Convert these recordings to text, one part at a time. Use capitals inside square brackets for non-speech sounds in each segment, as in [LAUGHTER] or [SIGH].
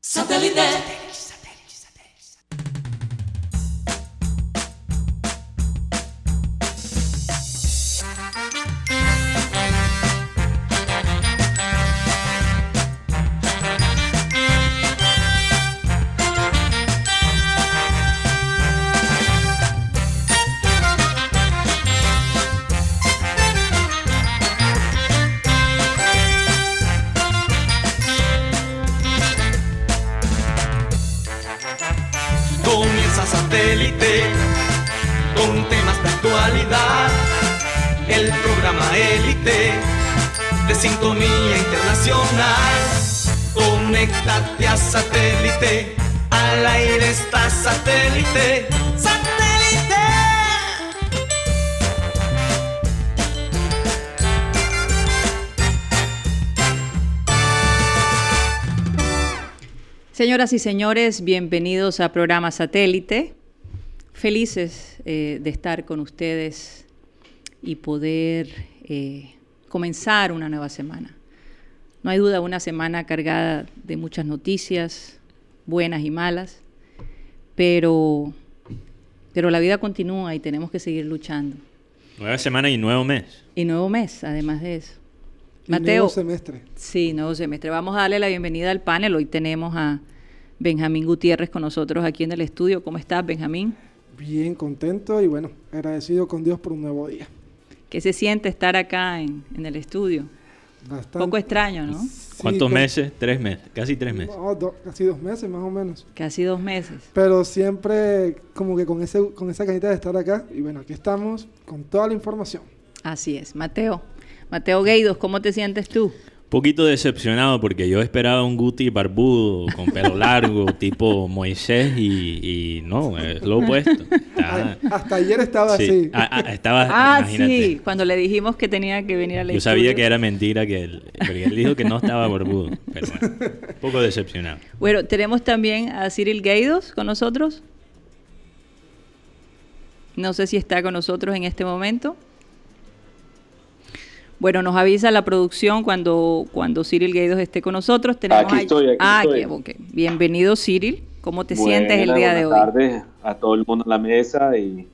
Satellite. Señoras y señores, bienvenidos a programa Satélite. Felices eh, de estar con ustedes y poder eh, comenzar una nueva semana. No hay duda, una semana cargada de muchas noticias, buenas y malas, pero, pero la vida continúa y tenemos que seguir luchando. Nueva semana y nuevo mes. Y nuevo mes, además de eso. Mateo. nuevo semestre. Sí, nuevo semestre. Vamos a darle la bienvenida al panel. Hoy tenemos a Benjamín Gutiérrez con nosotros aquí en el estudio. ¿Cómo estás, Benjamín? Bien contento y bueno, agradecido con Dios por un nuevo día. ¿Qué se siente estar acá en, en el estudio? Bastante. Poco extraño, ¿no? Sí, ¿Cuántos con- meses? Tres meses, casi tres meses. No, do- casi dos meses más o menos. Casi dos meses. Pero siempre como que con, ese, con esa canita de estar acá. Y bueno, aquí estamos con toda la información. Así es. Mateo. Mateo Gueidos, ¿cómo te sientes tú? Poquito decepcionado porque yo esperaba un Guti barbudo, con pelo largo, [LAUGHS] tipo Moisés y, y no, es lo opuesto. [LAUGHS] Está- A- hasta ayer estaba sí, así. estaba, Ah, imagínate. sí. Cuando le dijimos que tenía que venir al Yo estudio. sabía que era mentira, que él, porque él dijo que no estaba barbudo, pero bueno, un poco decepcionado. Bueno, tenemos también a Cyril Gueidos con nosotros. No sé si está con nosotros en este momento. Bueno, nos avisa la producción cuando, cuando Cyril Gueidos esté con nosotros. Tenemos Aquí ahí- estoy, aquí ah, estoy. Bienvenido, Cyril. ¿Cómo te sientes el día de hoy? buenas tardes a todo el mundo en la mesa y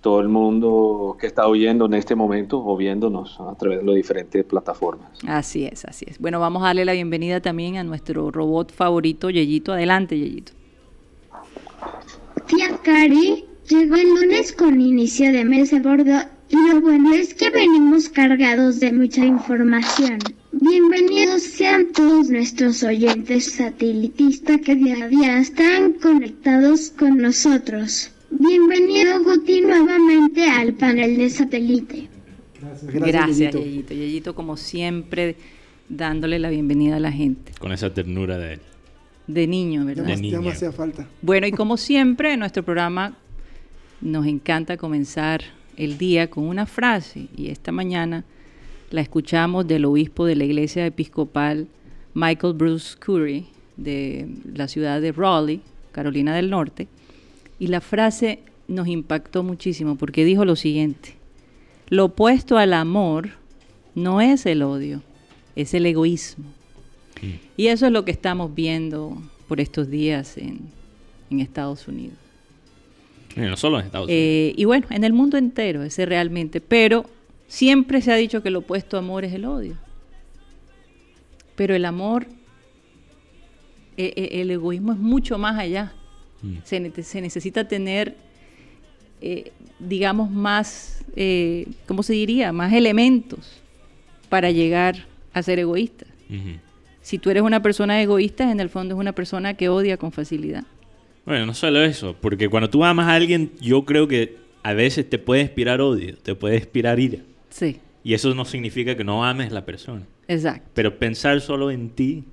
todo el mundo que está oyendo en este momento o viéndonos a través de las diferentes plataformas. Así es, así es. Bueno, vamos a darle la bienvenida también a nuestro robot favorito, Yeyito. Adelante, Yeyito. Tía Cari llegó el lunes con inicio de mes a bordo y lo bueno es que venimos cargados de mucha información. Bienvenidos sean todos nuestros oyentes satelitistas que día a día están conectados con nosotros. Bienvenido Guti nuevamente al panel de satélite. Gracias, Gracias, Yeyito. Yeyito. Yeyito, como siempre, dándole la bienvenida a la gente. Con esa ternura de él. De niño, ¿verdad? De niño. ya me hacía falta. Bueno, y como siempre, en nuestro programa nos encanta comenzar el día con una frase. Y esta mañana la escuchamos del obispo de la iglesia episcopal Michael Bruce Curry, de la ciudad de Raleigh, Carolina del Norte. Y la frase nos impactó muchísimo porque dijo lo siguiente. Lo opuesto al amor no es el odio, es el egoísmo. Y eso es lo que estamos viendo por estos días en, en Estados Unidos. Y no solo en Estados Unidos. Eh, y bueno, en el mundo entero, ese realmente. Pero siempre se ha dicho que el opuesto a amor es el odio. Pero el amor, e- e- el egoísmo es mucho más allá. Mm. Se, ne- se necesita tener, eh, digamos, más, eh, ¿cómo se diría? Más elementos para llegar a ser egoísta. Si tú eres una persona egoísta, en el fondo es una persona que odia con facilidad. Bueno, no solo eso, porque cuando tú amas a alguien, yo creo que a veces te puede inspirar odio, te puede inspirar ira. Sí, Y eso no significa que no ames la persona. exacto. Pero pensar solo en ti,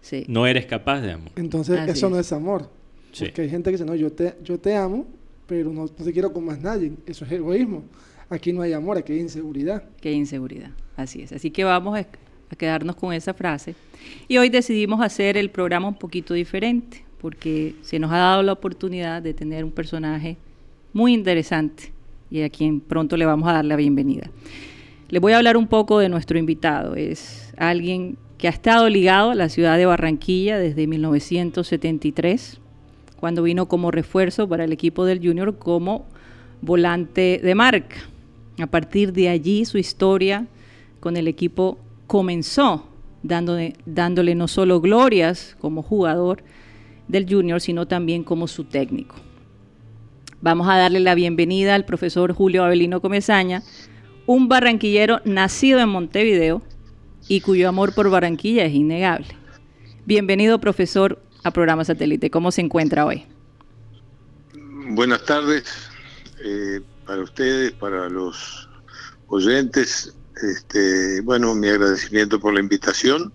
Sí. no eres capaz de amor. Entonces Así eso no es. amor. Sí. Porque hay gente que dice, no, yo te, yo te amo, pero no, no te quiero con más nadie. Eso es egoísmo. Aquí no hay amor, aquí hay inseguridad. Qué inseguridad. Así es. Así que vamos a, a quedarnos con esa frase. Y hoy decidimos hacer el programa un poquito diferente, porque se nos ha dado la oportunidad de tener un personaje muy interesante y a quien pronto le vamos a dar la bienvenida. Les voy a hablar un poco de nuestro invitado. Es alguien que ha estado ligado a la ciudad de Barranquilla desde 1973, cuando vino como refuerzo para el equipo del Junior como volante de marca. A partir de allí su historia con el equipo comenzó, dándole, dándole no solo glorias como jugador del Junior, sino también como su técnico. Vamos a darle la bienvenida al profesor Julio Avelino Comezaña, un barranquillero nacido en Montevideo y cuyo amor por Barranquilla es innegable. Bienvenido, profesor, a Programa Satélite. ¿Cómo se encuentra hoy? Buenas tardes eh, para ustedes, para los oyentes. Este, bueno, mi agradecimiento por la invitación.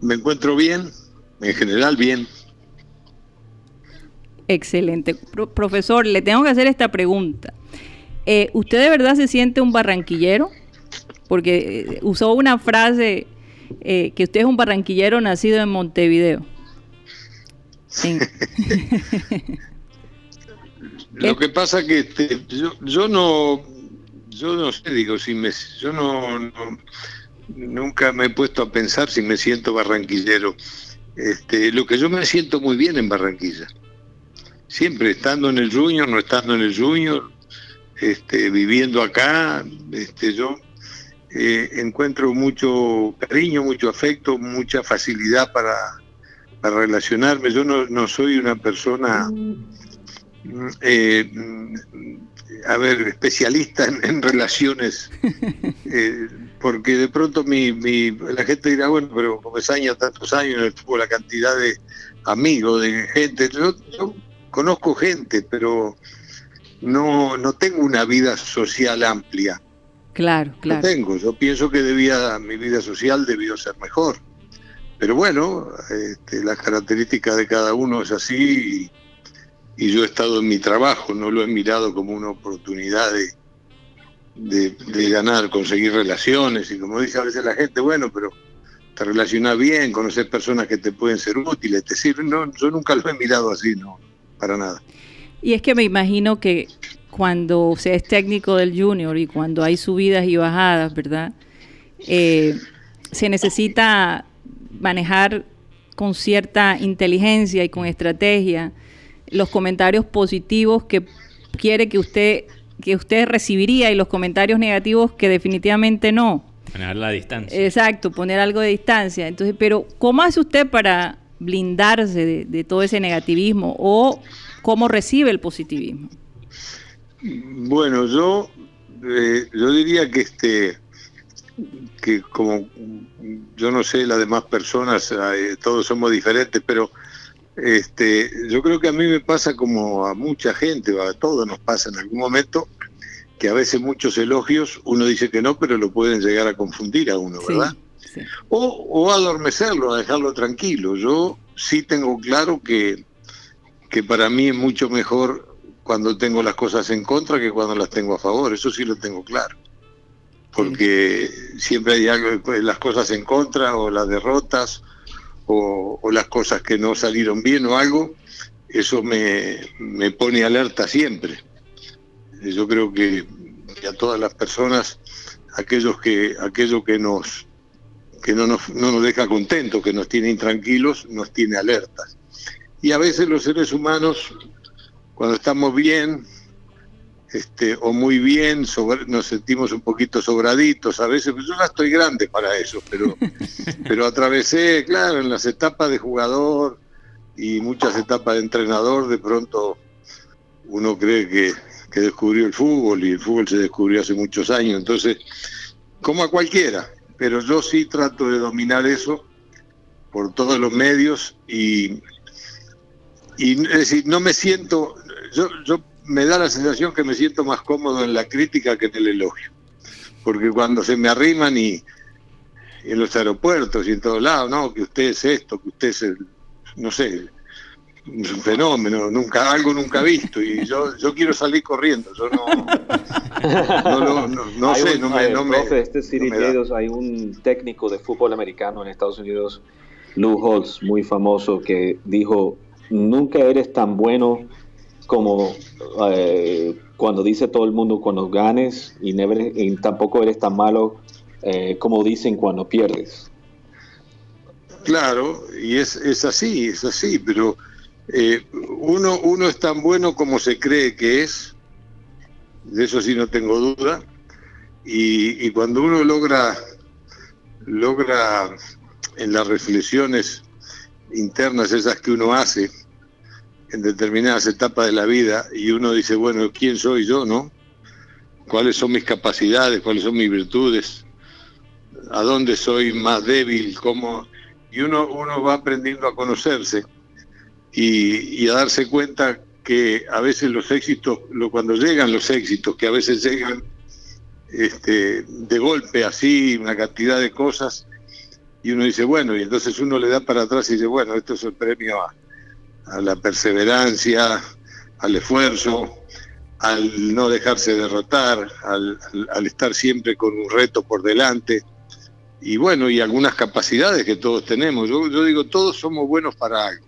Me encuentro bien, en general bien. Excelente. profesor, le tengo que hacer esta pregunta. Eh, ¿Usted de verdad se siente un barranquillero? Porque eh, usó una frase eh, que usted es un barranquillero nacido en Montevideo. [LAUGHS] Lo que pasa que este, yo, no, yo no sé, digo, si me, yo no, nunca me he puesto a pensar si me siento barranquillero. Este, lo que yo me siento muy bien en Barranquilla siempre estando en el Junior, no estando en el Junior, este, viviendo acá, este, yo eh, encuentro mucho cariño, mucho afecto, mucha facilidad para, para relacionarme. Yo no, soy una persona, eh, a ver, especialista en, relaciones, [LAUGHS] eh, porque de pronto mi, mi, la gente dirá, bueno, pero como es años, tantos años en la cantidad de amigos, de gente, yo conozco gente, pero no, no tengo una vida social amplia. Claro, claro. No tengo. Yo pienso que debía, mi vida social debió ser mejor. Pero bueno, este, las características de cada uno es así y, yo he estado en mi trabajo, no lo he mirado como una oportunidad de, de, ganar, conseguir relaciones y como dice a veces la gente, bueno, pero te relacionas bien, conoces personas que te pueden ser útiles, te sirven. No, yo nunca lo he mirado así, no para nada. Y es que me imagino que cuando se es técnico del junior y cuando hay subidas y bajadas, ¿verdad? Eh, se necesita manejar con cierta inteligencia y con estrategia los comentarios positivos que quiere que usted que usted recibiría y los comentarios negativos que definitivamente no. Poner la distancia. Exacto, poner algo de distancia. Entonces, pero ¿cómo hace usted para blindarse de, todo ese negativismo o cómo recibe el positivismo? Bueno, yo, eh, yo diría que este que como yo no sé las demás personas, eh, todos somos diferentes, pero este, yo creo que a mí me pasa como a mucha gente, a todos nos pasa en algún momento, que a veces muchos elogios uno dice que no, pero lo pueden llegar a confundir a uno, ¿verdad? O, adormecerlo, a dejarlo tranquilo. Yo sí tengo claro que, que para mí es mucho mejor cuando tengo las cosas en contra que cuando las tengo a favor. Eso sí lo tengo claro. Porque siempre hay algo, pues, las cosas en contra o las derrotas o, las cosas que no salieron bien o algo, eso me, me pone alerta siempre. Yo creo que, a todas las personas, aquellos que, aquello que nos que no nos, no nos deja contentos, que nos tiene intranquilos, nos tiene alertas. Y a veces los seres humanos, cuando estamos bien, este, o muy bien, nos sentimos un poquito sobraditos, a veces, yo ya estoy grande para eso, pero, [LAUGHS] pero atravesé, claro, en las etapas de jugador y muchas etapas de entrenador, de pronto uno cree que, que descubrió el fútbol y el fútbol se descubrió hace muchos años, entonces, como a cualquiera, pero yo sí trato de dominar eso por todos los medios y, y es decir, no me siento, yo, yo me da la sensación que me siento más cómodo en la crítica que en el elogio, porque cuando se me arriman y, en los aeropuertos y en todos lados, no, que usted es esto, que usted es el, no sé, es un fenómeno, nunca, algo nunca visto, y yo, yo quiero salir corriendo, yo no, no, sé, no me, no este hay un técnico de fútbol americano en Estados Unidos, Lou Holtz, muy famoso, que dijo, nunca eres tan bueno como eh, cuando dice todo el mundo cuando ganes, y, tampoco eres tan malo eh, como dicen cuando pierdes. Claro, y es, es así, es así, pero eh, uno, uno es tan bueno como se cree que es, de eso sí no tengo duda, y, y cuando uno logra, logra en las reflexiones internas esas que uno hace en determinadas etapas de la vida y uno dice, bueno, ¿quién soy yo, no? ¿Cuáles son mis capacidades? ¿Cuáles son mis virtudes? ¿A dónde soy más débil? ¿Cómo? Y uno, uno va aprendiendo a conocerse y, a darse cuenta que a veces los éxitos, lo, cuando llegan los éxitos, que a veces llegan este, de golpe así, una cantidad de cosas, y uno dice, bueno, y entonces uno le da para atrás y dice, bueno, esto es el premio a, la perseverancia, al esfuerzo, al no dejarse derrotar, al, estar siempre con un reto por delante, y bueno, y algunas capacidades que todos tenemos. Yo digo, todos somos buenos para algo.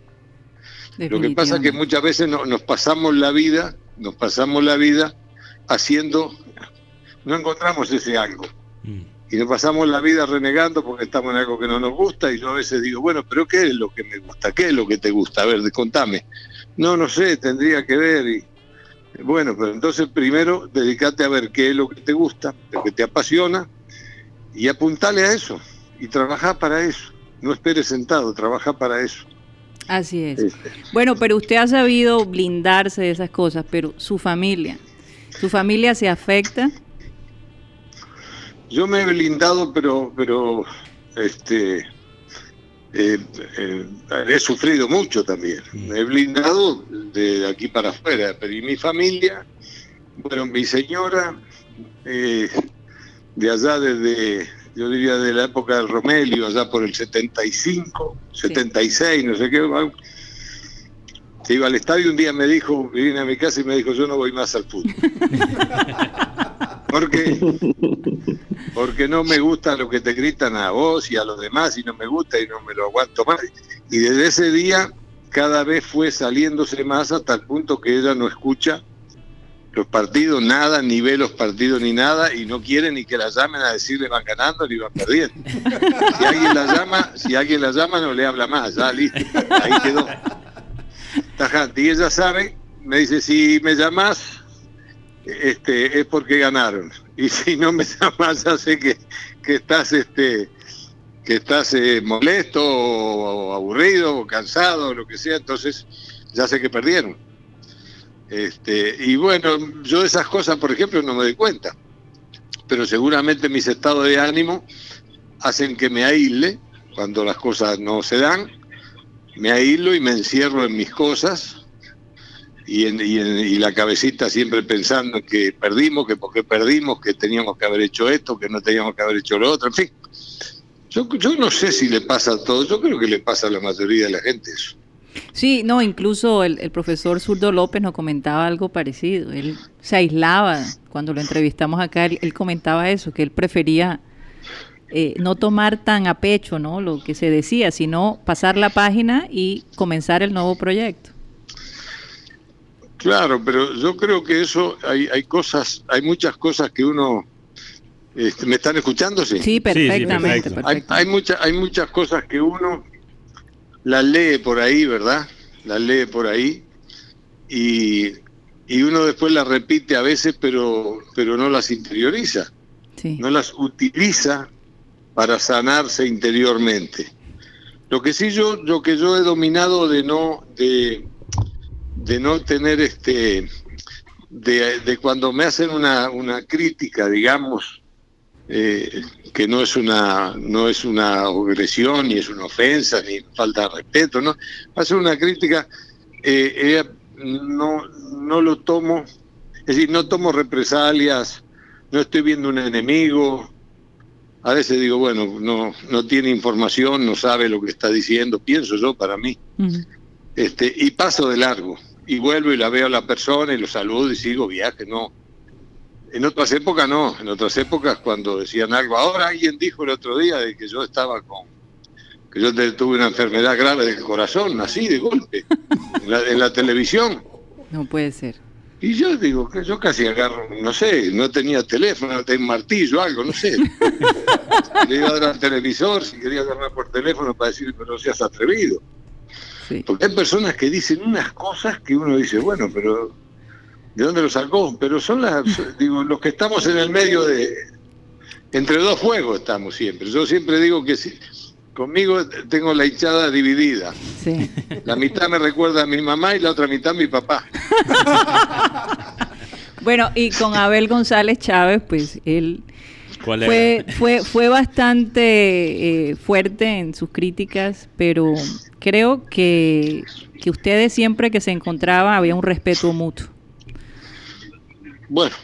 Lo que pasa es que muchas veces no, nos pasamos la vida, nos pasamos la vida haciendo, no encontramos ese algo. Mm. Y nos pasamos la vida renegando porque estamos en algo que no nos gusta y yo a veces digo, bueno, pero ¿qué es lo que me gusta? ¿Qué es lo que te gusta? A ver, contame. No, no sé, tendría que ver. Y, bueno, pero entonces primero dedícate a ver qué es lo que te gusta, lo que te apasiona y apuntale a eso y trabaja para eso. No esperes sentado, trabaja para eso. Así es. Este. Bueno, pero usted ha sabido blindarse de esas cosas, pero su familia, ¿su familia se afecta? Yo me he blindado, pero, pero, este, eh, eh, he sufrido mucho también. Me he blindado de aquí para afuera, pero y mi familia, bueno, mi señora, eh, de allá desde, yo diría de la época del Romelio, allá por el 75, sí. 76, no sé qué, se iba al estadio un día me dijo, vine a mi casa y me dijo, yo no voy más al fútbol. [LAUGHS] porque porque no me gusta lo que te gritan a vos y a los demás y no me gusta y no me lo aguanto más. Y desde ese día cada vez fue saliéndose más hasta el punto que ella no escucha los partidos, nada, ni ve los partidos ni nada, y no quiere ni que la llamen a decirle van ganando ni van perdiendo. [LAUGHS] Si alguien la llama, si alguien la llama no le habla más, ya listo, ahí quedó. Tajante. Y ella sabe, me dice, si me llamas, este, es porque ganaron. Y [LAUGHS] si no me llamas, ya sé que, que estás este que estás eh, molesto o, aburrido o cansado o lo que sea, entonces ya sé que perdieron. Este, y bueno, yo de esas cosas, por ejemplo, no me doy cuenta, pero seguramente mis estados de ánimo hacen que me aísle cuando las cosas no se dan, me aíslo y me encierro en mis cosas y, en, y, en, y, la cabecita siempre pensando que perdimos, que por qué perdimos, que teníamos que haber hecho esto, que no teníamos que haber hecho lo otro, en fin. Yo, yo no sé si le pasa a todos, yo creo que le pasa a la mayoría de la gente eso. Sí, no, incluso el, el, profesor Zurdo López nos comentaba algo parecido. Él se aislaba, cuando lo entrevistamos acá, él, él comentaba eso, que él prefería eh, no tomar tan a pecho ¿no? lo que se decía, sino pasar la página y comenzar el nuevo proyecto. Claro, pero yo creo que eso hay, hay cosas, hay muchas cosas que uno este, ¿Me están escuchando? Sí, sí perfectamente. Sí, sí, hay, hay, mucha, hay muchas cosas que uno las lee por ahí, ¿verdad? Las lee por ahí y, y uno después las repite a veces, pero, pero no las interioriza, sí. no las utiliza para sanarse interiormente. Lo que sí yo, lo que yo he dominado de no, de, de no tener este de, de, cuando me hacen una, una crítica, digamos, eh, que no es una no es una agresión, ni es una ofensa, ni falta de respeto, ¿no? Hacer una crítica, eh, eh, no, no lo tomo, es decir, no tomo represalias, no estoy viendo un enemigo. A veces digo, bueno, no, no tiene información, no sabe lo que está diciendo, pienso yo para mí. Uh -huh. este, y paso de largo y vuelvo y la veo a la persona y lo saludo y sigo viaje, no. En otras épocas no, en otras épocas cuando decían algo, ahora alguien dijo el otro día de que yo estaba con, que yo tuve una enfermedad grave del corazón, así de golpe, en la, en la televisión. No puede ser. Y yo digo, que yo casi agarro, no sé, no tenía teléfono, tenía martillo, algo, no sé. Le iba a dar al televisor si quería agarrar por teléfono para decir, pero no seas atrevido. Porque hay personas que dicen unas cosas que uno dice, bueno, pero ¿de dónde lo sacó? Pero son las, digo, los que estamos en el medio de, entre dos fuegos estamos siempre. Yo siempre digo que si, conmigo tengo la hinchada dividida. Sí. La mitad me recuerda a mi mamá y la otra mitad a mi papá. [LAUGHS] bueno, y con Abel González Chávez, pues él fue, fue, fue bastante eh, fuerte en sus críticas, pero creo que, que ustedes siempre que se encontraban había un respeto mutuo. Bueno,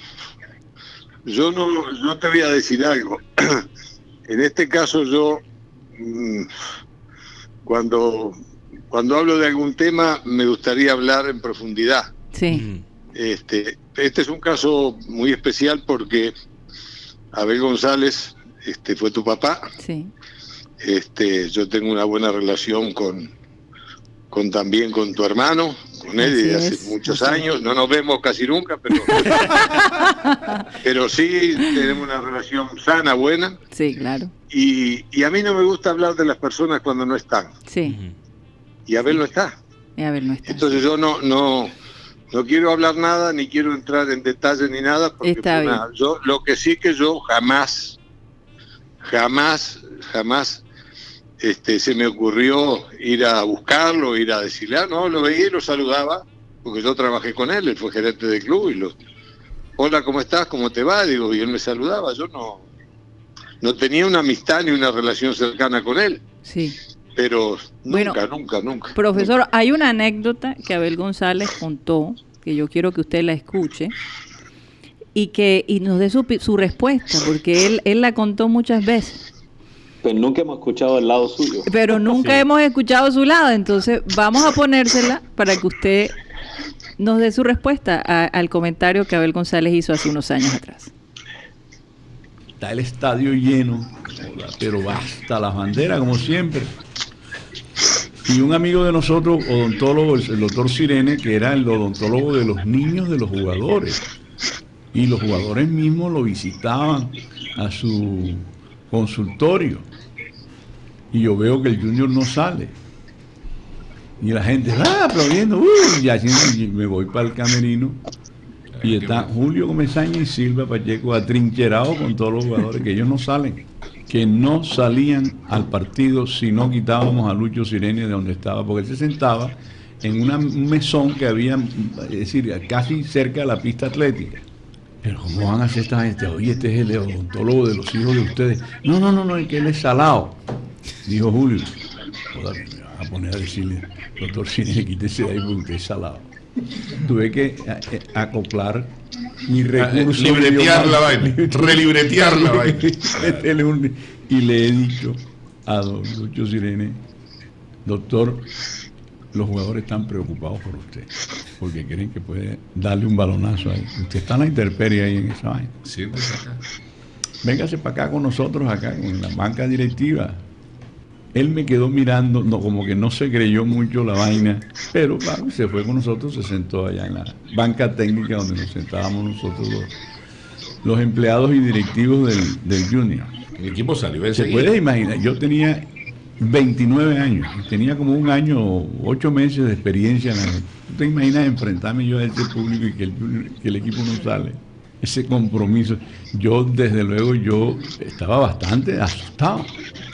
yo no, no te voy a decir algo. [CLEARS THROAT] en este caso yo, mm, cuando, cuando hablo de algún tema, me gustaría hablar en profundidad. Sí. Este, este es un caso muy especial porque Abel González este, fue tu papá. Sí. Este, yo tengo una buena relación con, con también con tu hermano, con él desde hace muchos años. No nos vemos casi nunca, pero, [LAUGHS] pero sí tenemos una relación sana, buena. Sí, claro. Y, y, a mí no me gusta hablar de las personas cuando no están. Sí. Y Abel no está. Y Abel no está. Entonces yo no, no, no quiero hablar nada, ni quiero entrar en detalles ni nada, porque yo lo que sí que yo jamás, jamás, jamás este, se me ocurrió ir a buscarlo, ir a decirle, ah, no, lo veía y lo saludaba, porque yo trabajé con él, él fue gerente del club y lo, hola, ¿cómo estás? ¿Cómo te va? Digo, y él me saludaba, yo no, no tenía una amistad ni una relación cercana con él. Sí. Pero nunca, nunca, nunca. Profesor, hay una anécdota que Abel González contó, que yo quiero que usted la escuche, y que y nos dé su, su respuesta, porque él, él la contó muchas veces. Pero nunca hemos escuchado el lado suyo. Pero [LAUGHS] nunca hemos escuchado su lado, entonces vamos a ponérsela para que usted nos dé su respuesta al comentario que Abel González hizo hace unos años atrás. Está el estadio lleno, pero basta las banderas como siempre. Y un amigo de nosotros, odontólogo, el doctor Sirene, que era el odontólogo de los niños de los jugadores. Y los jugadores mismos lo visitaban a su consultorio y yo veo que el Junior no sale. Y la gente, ah, aplaudiendo, y así me voy para el camerino. Y está Julio Comesaña y Silva Pacheco atrincherados con todos los jugadores, que ellos no salen, que no salían al partido si no quitábamos a Lucho Sirene de donde estaba, porque él se sentaba en una, un mesón que había, es decir, casi cerca de la pista atlética. Pero ¿cómo van a hacer esta gente? Oye, este es el odontólogo de los hijos de ustedes. No, no, no, no, es que él es salado. Dijo Julio, a poner a decirle, doctor Cine, quítese de ahí porque es salado. Tuve que eh, eh, acoplar mi ah, eh, recurso. libretear la vaina, relibretear la [LAUGHS] vaina. y le he dicho a don Lucho Sirene, doctor, los jugadores están preocupados por usted, porque creen que puede darle un balonazo ahí. Usted está en la intemperie ahí en esa vaina. Sí, pues acá. Véngase para acá con nosotros, acá, en la banca directiva él me quedó mirando, no, como que no se creyó mucho la vaina, pero se fue con nosotros, se sentó allá en la banca técnica donde nos sentábamos nosotros los, empleados y directivos del, Junior. El equipo salió Se puede imaginar, yo tenía 29 años, tenía como un año, ocho meses de experiencia. En ¿Tú te imaginas enfrentarme yo a ese público y que el, que el equipo no sale? Ese compromiso. Yo, desde luego, yo estaba bastante asustado.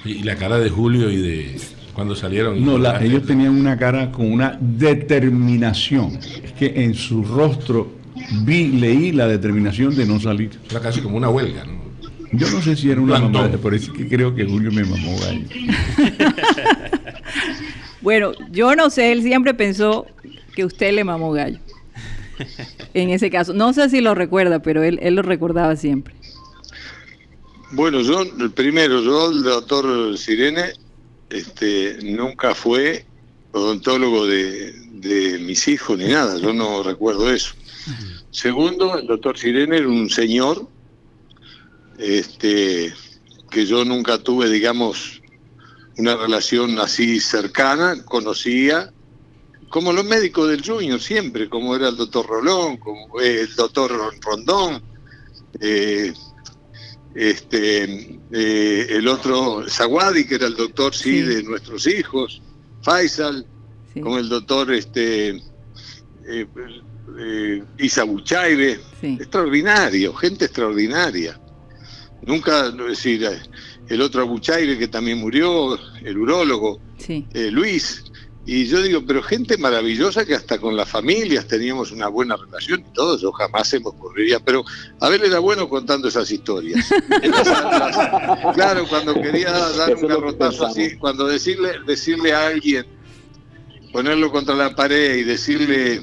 Y la cara de Julio y de cuando salieron. No, ellos tenían una cara con una determinación. Es que en su rostro vi, leí la determinación de no salir. Era casi como una huelga, ¿no? Yo no sé si era una mamá, por eso que creo que Julio me mamó gallo. [LAUGHS] bueno, yo no sé, él siempre pensó que usted le mamó gallo. En ese caso. No sé si lo recuerda, pero él, él lo recordaba siempre. Bueno, yo, primero, yo, el doctor Sirene, este, nunca fue odontólogo de, mis hijos ni nada, yo no recuerdo eso. Segundo, el doctor Sirene era un señor este, que yo nunca tuve, digamos, una relación así cercana, conocía, como los médicos del Junior siempre, como era el doctor Rolón, como eh, el doctor Rondón, eh, este, eh, el otro Zawadi, que era el doctor sí, de nuestros hijos, Faisal, como el doctor este, Isa Buchaire, extraordinario, gente extraordinaria. Nunca, decir, el otro Buchaire que también murió, el urólogo, Luis, y yo digo, pero gente maravillosa que hasta con las familias teníamos una buena relación y todo, yo jamás se me ocurriría, pero a ver, era bueno contando esas historias. [LAUGHS] claro, cuando quería dar un garrotazo así, cuando decirle, decirle a alguien, ponerlo contra la pared y decirle,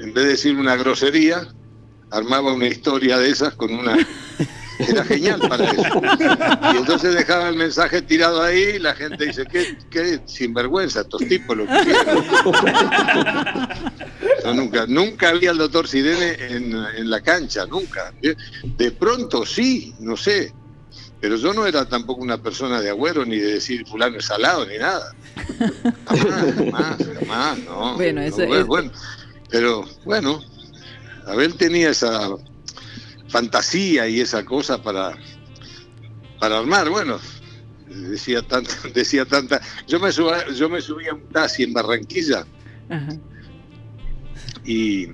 en vez de decirle una grosería, armaba una historia de esas con una [LAUGHS] era genial para eso. Y entonces dejaba el mensaje tirado ahí y la gente dice, qué, qué sinvergüenza, estos tipos lo que Yo nunca, nunca había al doctor Sirene en, en la cancha, nunca. De pronto sí, no sé, pero yo no era tampoco una persona de agüero ni de decir fulano es salado ni nada. Jamás, jamás, jamás, no. Bueno, eso es... bueno, pero bueno, Abel tenía esa fantasía y esa cosa para, para armar. Bueno, decía tanta, [LAUGHS] decía tanta. Yo me subía, yo me subía a un taxi en Barranquilla y,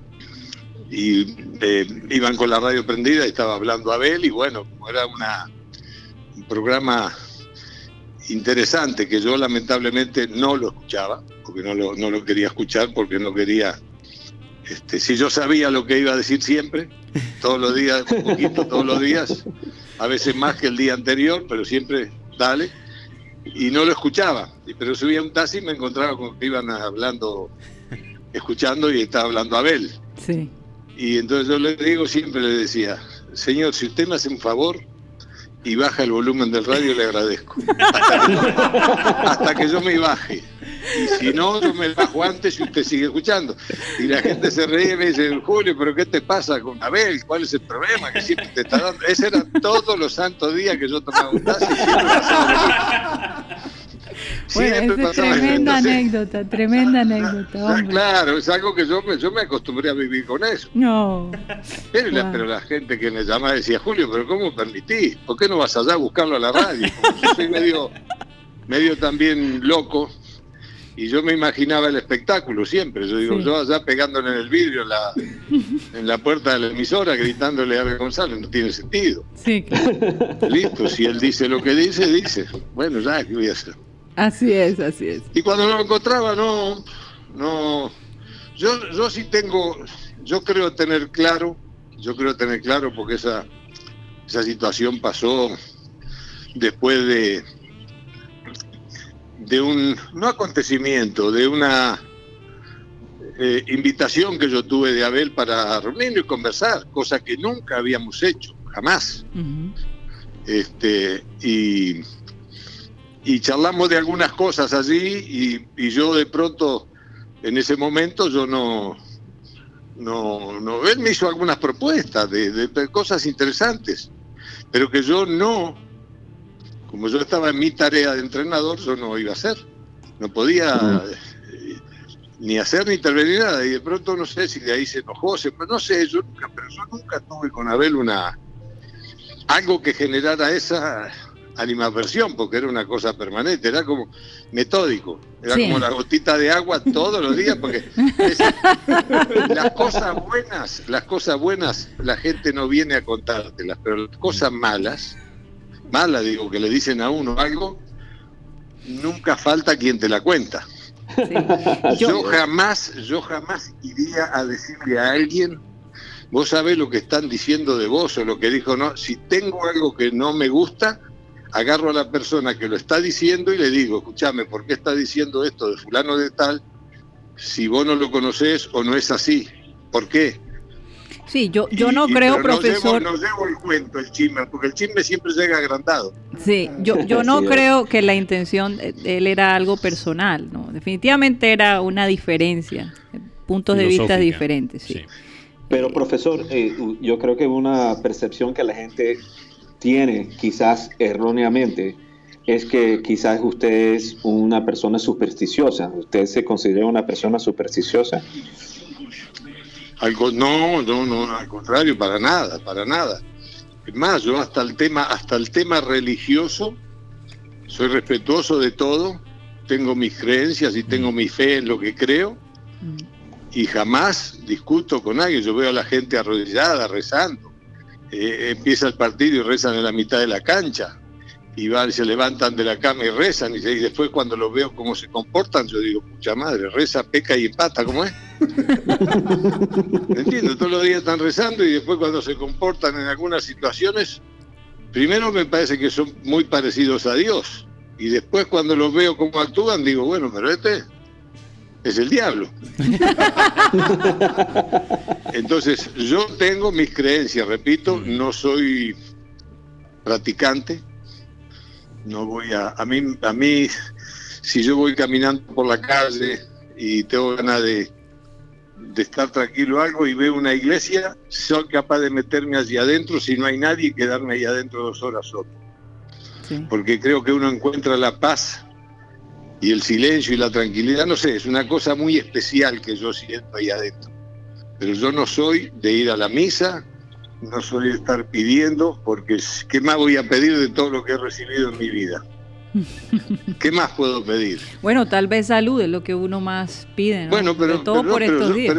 y eh, iban con la radio prendida y estaba hablando Abel y bueno, como era una, un programa interesante que yo lamentablemente no lo escuchaba, porque no lo, no lo quería escuchar, porque no quería este, si yo sabía lo que iba a decir siempre, todos los días, un poquito todos los días, a veces más que el día anterior, pero siempre dale, y no lo escuchaba. Pero subía un taxi y me encontraba con que iban hablando, escuchando y estaba hablando Abel. Sí. Y entonces yo le digo, siempre le decía, señor, si usted me hace un favor y baja el volumen del radio, le agradezco. [LAUGHS] hasta que yo me baje. Y si no, yo me bajo antes y usted sigue escuchando. Y la gente se ríe y me dice, Julio, ¿pero qué te pasa con Abel? ¿Cuál es el problema que siempre te está dando? Ese era todos los santos días que yo tomaba un taxi. Bueno, es tremenda anécdota, tremenda anécdota. Claro, es algo que yo, yo me acostumbré a vivir con eso. No. Pero, la, pero la gente que me llamaba decía, Julio, ¿pero cómo permitís? ¿Por qué no vas allá a buscarlo a la radio? yo soy medio, medio también loco, y yo me imaginaba el espectáculo siempre. Yo digo, yo allá pegándole en el vidrio en la, [LAUGHS] en la puerta de la emisora, gritándole a Abel González, no tiene sentido. Sí, claro. Listo, si él dice lo que dice, dice. Bueno, ya, ¿qué voy a hacer? Así es, así es. Y cuando lo encontraba, no, no. Yo, yo sí tengo, yo creo tener claro, yo creo tener claro porque esa, esa situación pasó después de, de un, no acontecimiento, de una eh, invitación que yo tuve de Abel para reunirnos y conversar, cosa que nunca habíamos hecho, jamás. este, y, y, charlamos de algunas cosas allí y, yo de pronto, en ese momento, yo no, no, no él me hizo algunas propuestas de cosas interesantes, pero que yo no como yo estaba en mi tarea de entrenador, yo no iba a hacer. No podía eh, ni hacer ni intervenir nada. Y de pronto no sé si de ahí se enojó, se, no sé, yo nunca, pero yo nunca tuve con Abel una algo que generara esa animaversión, porque era una cosa permanente, era como metódico, era como la gotita de agua todos los días, porque [LAUGHS] las cosas buenas, las cosas buenas la gente no viene a contártelas, pero las cosas malas mala, digo, que le dicen a uno algo, nunca falta quien te la cuenta. Yo, jamás, yo jamás iría a decirle a alguien, vos sabés lo que están diciendo de vos o lo que dijo, no, si tengo algo que no me gusta, agarro a la persona que lo está diciendo y le digo, escúchame, ¿por qué está diciendo esto de fulano de tal? Si vos no lo conocés o no es así, ¿por qué? Sí, yo, yo no creo, profesor. No llevo, el cuento, el chisme, porque el chisme siempre llega agrandado. Sí, yo, [LAUGHS] yo no creo que la intención de él era algo personal, ¿no? Definitivamente era una diferencia, puntos de vista diferentes, sí. Pero, profesor, eh, yo creo que una percepción que la gente tiene, quizás erróneamente, es que quizás usted es una persona supersticiosa. ¿Usted se considera una persona supersticiosa? Algo, no, no, no, al contrario, para nada, para nada. Es más, yo hasta el tema, hasta el tema religioso, soy respetuoso de todo, tengo mis creencias y tengo mi fe en lo que creo, y jamás discuto con alguien. Yo veo a la gente arrodillada, rezando. Eh, empieza el partido y rezan en la mitad de la cancha y van, se levantan de la cama y rezan, y, después cuando los veo cómo se comportan, yo digo, pucha madre, reza, peca y empata, ¿cómo es? [LAUGHS] Entiendo, todos los días están rezando y después cuando se comportan en algunas situaciones, primero me parece que son muy parecidos a Dios, y después cuando los veo cómo actúan, digo, bueno, pero este es el diablo. [LAUGHS] Entonces, yo tengo mis creencias, repito, no soy practicante, no voy a, a mí, a mí, si yo voy caminando por la calle y tengo ganas de, de estar tranquilo algo y veo una iglesia, soy capaz de meterme allí adentro si no hay nadie y quedarme ahí adentro dos horas solo. Porque creo que uno encuentra la paz y el silencio y la tranquilidad, no sé, es una cosa muy especial que yo siento ahí adentro. Pero yo no soy de ir a la misa, no soy estar pidiendo, porque ¿qué más voy a pedir de todo lo que he recibido en mi vida? [LAUGHS] ¿Qué más puedo pedir? Bueno, tal vez salud es lo que uno más pide, Bueno, pero, todo por estos días.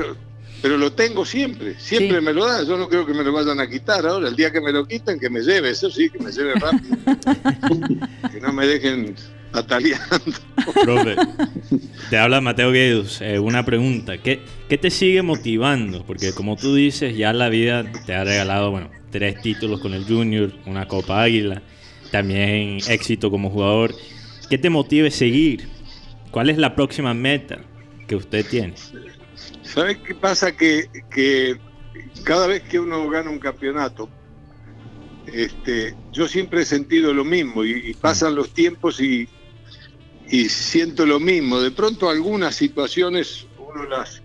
Pero, lo tengo siempre, siempre me lo da, yo no creo que me lo vayan a quitar ahora, el día que me lo quiten, que me lleve, eso sí, que me lleve rápido. [LAUGHS] que no me dejen ataleando. Profe, te habla Mateo Guedes, eh, una pregunta, ¿Qué, ¿qué te sigue motivando? Porque como tú dices, ya la vida te ha regalado, bueno, tres títulos con el Junior, una Copa Águila, también éxito como jugador. ¿Qué te motive seguir? ¿Cuál es la próxima meta que usted tiene? ¿Sabes qué pasa? Que, que cada vez que uno gana un campeonato, este, yo siempre he sentido lo mismo y pasan los tiempos y, y siento lo mismo. De pronto algunas situaciones uno las,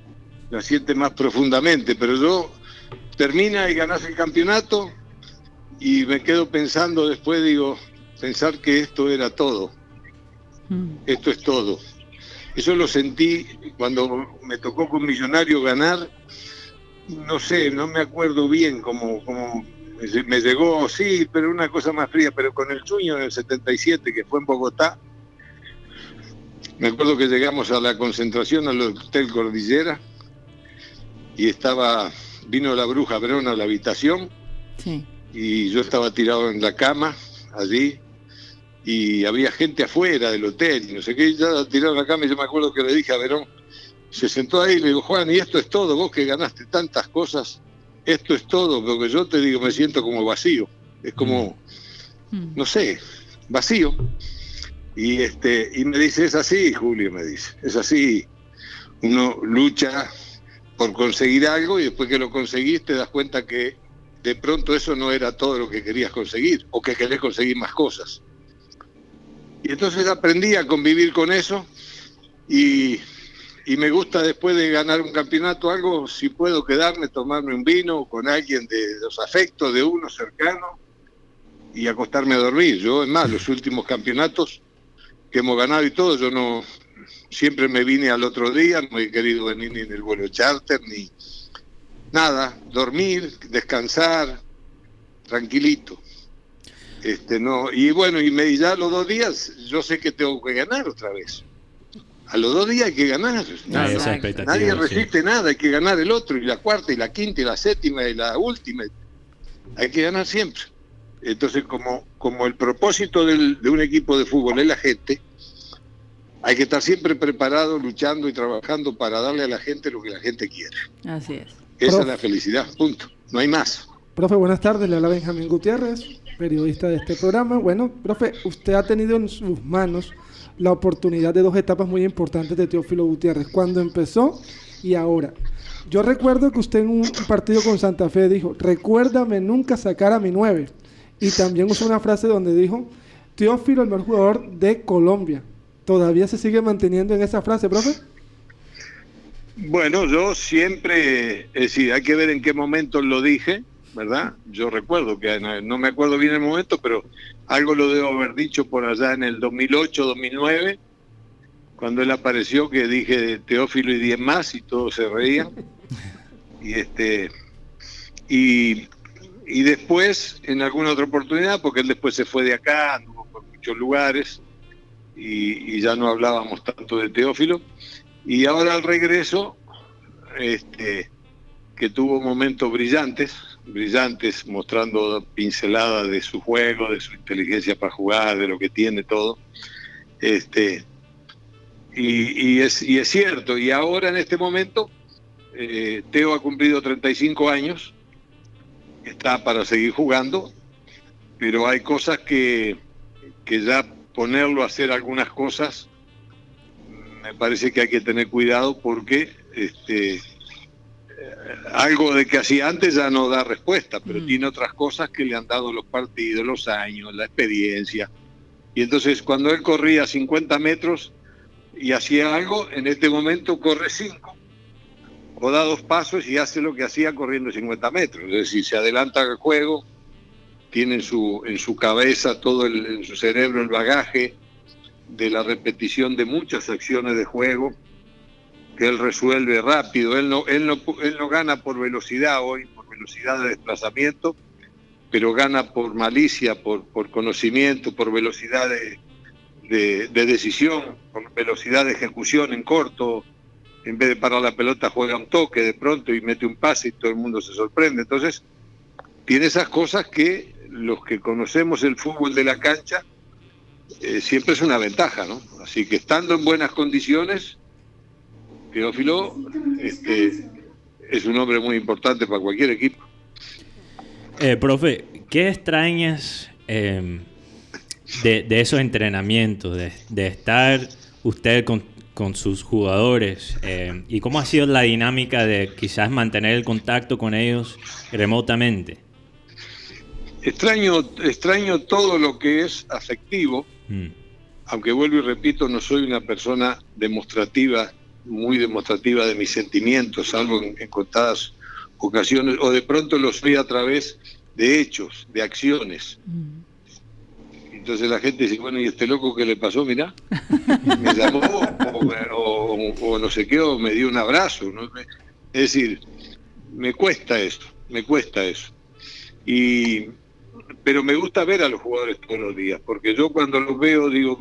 las siente más profundamente, pero yo termina y ganas el campeonato y me quedo pensando después, digo, pensar que esto era todo. Mm. Esto es todo. Eso lo sentí cuando me tocó con Millonario ganar. No sé, no me acuerdo bien cómo, cómo me llegó, sí, pero una cosa más fría, pero con el sueño en el 77, que fue en Bogotá, me acuerdo que llegamos a la concentración al Hotel Cordillera y estaba, vino la bruja Verona a la habitación y yo estaba tirado en la cama allí y había gente afuera del hotel y no sé qué, ya tirado en la cama y yo me acuerdo que le dije a Verón, se sentó ahí y le digo, Juan, y esto es todo, vos que ganaste tantas cosas, esto es todo, porque yo te digo, me siento como vacío, es como, mm. no sé, vacío. Y, este, y me dice, es así, Julio, me dice, es así. Uno lucha por conseguir algo y después que lo conseguís te das cuenta que de pronto eso no era todo lo que querías conseguir o que querés conseguir más cosas. Y entonces aprendí a convivir con eso y, y me gusta después de ganar un campeonato algo, si puedo quedarme, tomarme un vino con alguien de los afectos de uno cercano y acostarme a dormir. Yo, es más, los últimos campeonatos que hemos ganado y todo, yo no siempre me vine al otro día, no he querido venir ni en el vuelo charter, ni nada, dormir, descansar, tranquilito. Este, no, y bueno, y me ya los dos días, yo sé que tengo que ganar otra vez. A los dos días hay que ganar. nadie resiste nada, hay que ganar el otro, y la cuarta, y la quinta, y la séptima, y la última. Hay que ganar siempre. Entonces, como, como el propósito de un equipo de fútbol es la gente, hay que estar siempre preparado, luchando y trabajando para darle a la gente lo que la gente quiere. Así es. Esa es la felicidad, punto. No hay más. Profe, buenas tardes. Le habla Benjamín Gutiérrez, periodista de este programa. Bueno, profe, usted ha tenido en sus manos la oportunidad de dos etapas muy importantes de Teófilo Gutiérrez, cuando empezó y ahora. Yo recuerdo que usted en un partido con Santa Fe dijo, recuérdame nunca sacar a mi nueve. Y también usó una frase donde dijo, Teófilo, el mejor jugador de Colombia. ¿Todavía se sigue manteniendo en esa frase, profe? Bueno, yo siempre, es decir, hay que ver en qué momento lo dije, ¿verdad? Yo recuerdo que no me acuerdo bien el momento, pero algo lo debo haber dicho por allá en el 2008, 2009, cuando él apareció que dije Teófilo y 10 más y todos se reían. Y este y, y después, en alguna otra oportunidad, porque él después se fue de acá, anduvo por muchos lugares y, ya no hablábamos tanto de Teófilo. Y ahora al regreso, este, que tuvo momentos brillantes, brillantes, mostrando pinceladas de su juego, de su inteligencia para jugar, de lo que tiene todo. Este, y, y es, y es cierto, y ahora en este momento, eh, Teo ha cumplido 35 años, está para seguir jugando, pero hay cosas que, que ya ponerlo a hacer algunas cosas, me parece que hay que tener cuidado porque este, algo de que hacía antes ya no da respuesta, pero Mm. tiene otras cosas que le han dado los partidos, los años, la experiencia. Y entonces cuando él corría 50 metros y hacía algo, en este momento corre 5 o da dos pasos y hace lo que hacía corriendo 50 metros. Es decir, se adelanta al juego, tiene en su, en su cabeza, todo el, en su cerebro el bagaje de la repetición de muchas acciones de juego que él resuelve rápido. Él no, él no, él no gana por velocidad hoy, por velocidad de desplazamiento, pero gana por malicia, por, por conocimiento, por velocidad de, de, de decisión, por velocidad de ejecución en corto. En vez de parar la pelota, juega un toque de pronto y mete un pase y todo el mundo se sorprende. Entonces, tiene esas cosas que los que conocemos el fútbol de la cancha eh, siempre es una ventaja, ¿no? Así que estando en buenas condiciones, Teófilo este, es un hombre muy importante para cualquier equipo. Eh, profe, ¿qué extrañas eh, de, esos entrenamientos, de, de estar usted con, con sus jugadores? eh, ¿Y cómo ha sido la dinámica de quizás mantener el contacto con ellos remotamente? Extraño, extraño todo lo que es afectivo, Mm, aunque vuelvo y repito, no soy una persona demostrativa, muy demostrativa de mis sentimientos, salvo en, en contadas ocasiones, o de pronto lo soy a través de hechos, de acciones. Entonces la gente dice, bueno, ¿y este loco qué le pasó? Mirá, me llamó o, no sé qué, o me dio un abrazo. ¿no? Es decir, me cuesta eso, me cuesta eso. Y, pero me gusta ver a los jugadores todos los días, porque yo cuando los veo digo,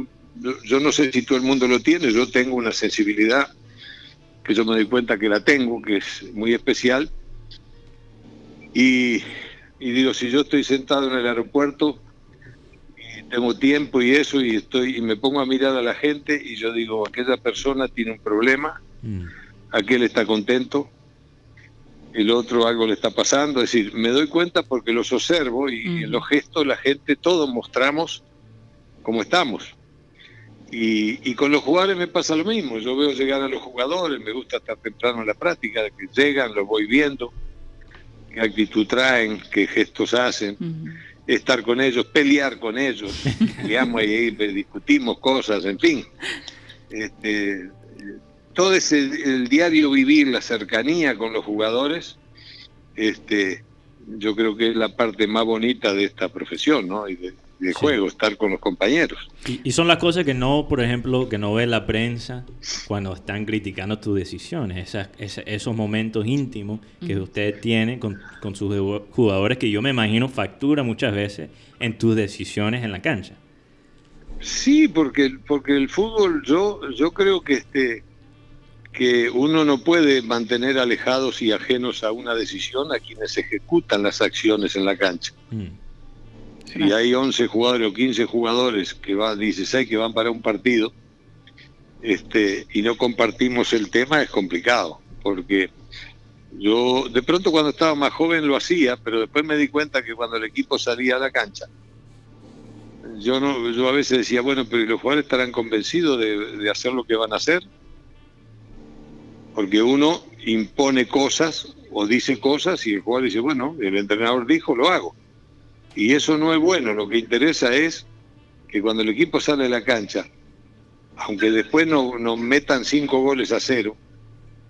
yo, no sé si todo el mundo lo tiene, yo tengo una sensibilidad que yo me doy cuenta que la tengo, que es muy especial. Y, digo, si yo estoy sentado en el aeropuerto tengo tiempo y eso, y estoy y me pongo a mirar a la gente y yo digo, aquella persona tiene un problema, mm, aquel está contento, el otro algo le está pasando, es decir, me doy cuenta porque los observo y, y en los gestos la gente, todos mostramos cómo estamos. Y, y con los jugadores me pasa lo mismo, yo veo llegar a los jugadores, me gusta estar temprano en la práctica, de que llegan, los voy viendo, qué actitud traen, qué gestos hacen, estar con ellos, pelear con ellos, [LAUGHS] peleamos ahí, discutimos cosas, en fin. Este, todo ese el diario vivir, la cercanía con los jugadores, este, yo creo que es la parte más bonita de esta profesión, ¿no? Y de, de juego, estar con los compañeros. Y, y son las cosas que no, por ejemplo, que no ve la prensa cuando están criticando tus decisiones, esas, esa- esos momentos íntimos que usted tiene con, con sus ju- jugadores que yo me imagino factura muchas veces en tus decisiones en la cancha. Sí, porque porque el fútbol yo yo creo que este que uno no puede mantener alejados y ajenos a una decisión a quienes ejecutan las acciones en la cancha. Mm, Si hay 11 jugadores o 15 jugadores que van 16 que van para un partido este y no compartimos el tema es complicado, porque yo de pronto cuando estaba más joven lo hacía, pero después me di cuenta que cuando el equipo salía a la cancha yo no yo a veces decía bueno pero ¿y los jugadores estarán convencidos de, de hacer lo que van a hacer porque uno impone cosas o dice cosas y el jugador dice bueno el entrenador dijo lo hago y eso no es bueno lo que interesa es que cuando el equipo sale a la cancha aunque después no- nos metan cinco goles a cero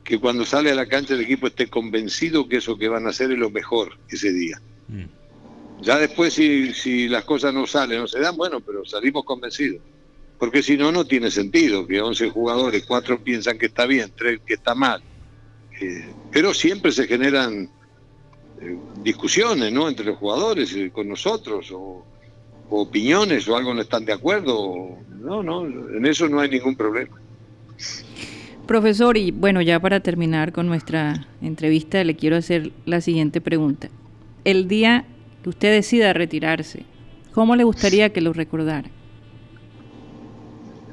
que cuando sale a la cancha el equipo esté convencido que eso que van a hacer es lo mejor ese día mm. Ya después si, si las cosas no salen, no se dan, bueno, pero salimos convencidos. Porque si no, no tiene sentido que 11 jugadores, 4 piensan que está bien, 3 que está mal. Eh, pero siempre se generan eh, discusiones, ¿no? Entre los jugadores, y con nosotros, o, o opiniones, o algo no están de acuerdo. No, no, en eso no hay ningún problema. Profesor, y bueno, ya para terminar con nuestra entrevista, le quiero hacer la siguiente pregunta. El día que usted decida retirarse, ¿cómo le gustaría que lo recordara?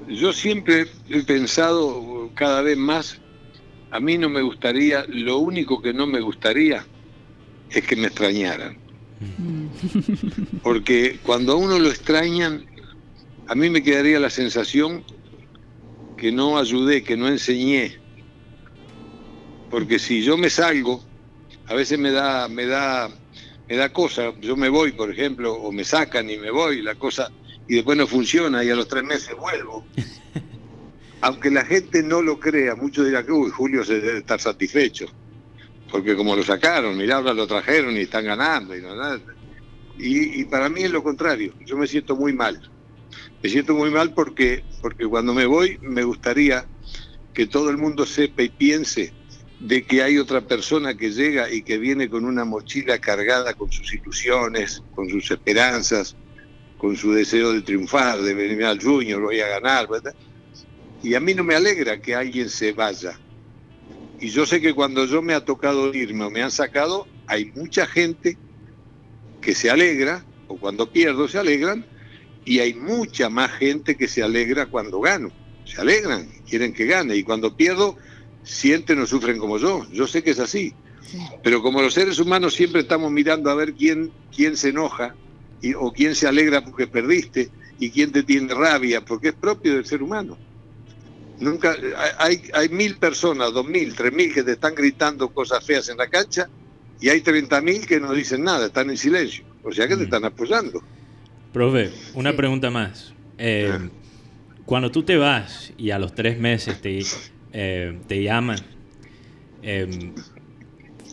Yo siempre he pensado cada vez más, a mí no me gustaría, lo único que no me gustaría es que me extrañaran. Porque cuando a uno lo extrañan, a mí me quedaría la sensación que no ayudé, que no enseñé. Porque si yo me salgo, a veces me da, me da, me da cosa. Yo me voy, por ejemplo, o me sacan y me voy, la cosa, y después no funciona y a los tres meses vuelvo. [LAUGHS] Aunque la gente no lo crea, muchos dirán que uy, Julio se debe estar satisfecho. Porque como lo sacaron, mirá, ahora lo trajeron y están ganando. Y, nada. y, y para mí es lo contrario, yo me siento muy mal. Me siento muy mal porque, porque cuando me voy me gustaría que todo el mundo sepa y piense de que hay otra persona que llega y que viene con una mochila cargada con sus ilusiones, con sus esperanzas, con su deseo de triunfar, de venir al Junior, voy a ganar, ¿verdad? Y a mí no me alegra que alguien se vaya. Y yo sé que cuando yo me ha tocado irme o me han sacado, hay mucha gente que se alegra, o cuando pierdo se alegran, y hay mucha más gente que se alegra cuando gano. Se alegran, quieren que gane, y cuando pierdo, sienten o sufren como yo. Yo sé que es así. Pero como los seres humanos siempre estamos mirando a ver quién, quién se enoja y, o quién se alegra porque perdiste y quién te tiene rabia, porque es propio del ser humano. Nunca hay, hay mil personas, dos mil, tres mil que te están gritando cosas feas en la cancha y hay treinta mil que no dicen nada, están en silencio. O sea que te están apoyando. Profe, una pregunta más. Eh, cuando tú te vas y a los tres meses te, eh, te llaman, eh,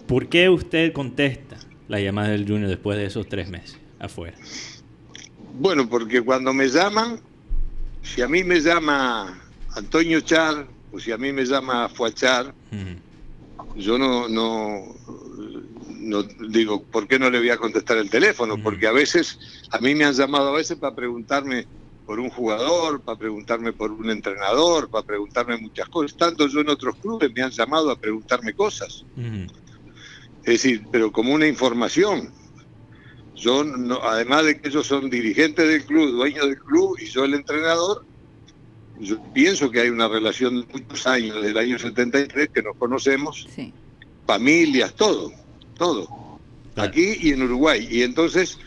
¿por qué usted contesta la llamada del Junior después de esos tres meses afuera? Bueno, porque cuando me llaman, si a mí me llama Antonio Char o si a mí me llama Fuachar, yo no, no, no digo, ¿por qué no le voy a contestar el teléfono? Porque a veces, a mí me han llamado a veces para preguntarme por un jugador, para preguntarme por un entrenador, para preguntarme muchas cosas. Tanto yo en otros clubes me han llamado a preguntarme cosas. Es decir, pero como una información. Yo, no- además de que ellos son dirigentes del club, dueños del club y yo el entrenador, yo pienso que hay una relación de muchos años, desde el año 73, que nos conocemos, Sí. familias, todo, todo, Claro. aquí y en Uruguay. Y entonces,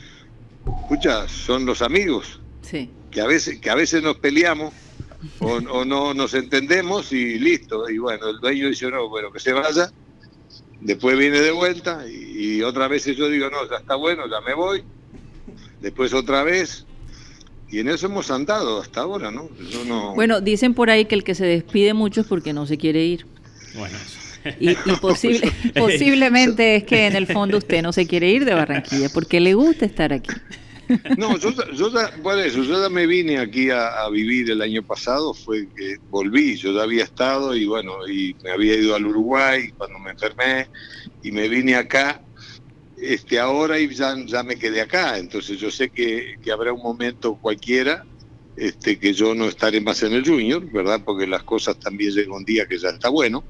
escucha, son los amigos, Sí. que a veces, que a veces nos peleamos o, [LAUGHS] o no nos entendemos y listo. Y bueno, el dueño dice, no, bueno, que se vaya. Después viene de vuelta y, y otras veces yo digo, no, ya está bueno, ya me voy. Después otra vez. Y en eso hemos andado hasta ahora, ¿no? Yo no Bueno, dicen por ahí que el que se despide mucho es porque no se quiere ir. Bueno, eso. Y, y [LAUGHS] posible- posiblemente es que en el fondo usted no se quiere ir de Barranquilla porque le gusta estar aquí. No, yo, ya- yo ya, por eso, yo ya me vine aquí a, a vivir el año pasado, fue que volví, yo ya había estado y bueno, y me había ido al Uruguay cuando me enfermé y me vine acá este ahora y ya, me quedé acá, entonces yo sé que, que habrá un momento cualquiera este que yo no estaré más en el Junior, ¿verdad? Porque las cosas también llega un día que ya está bueno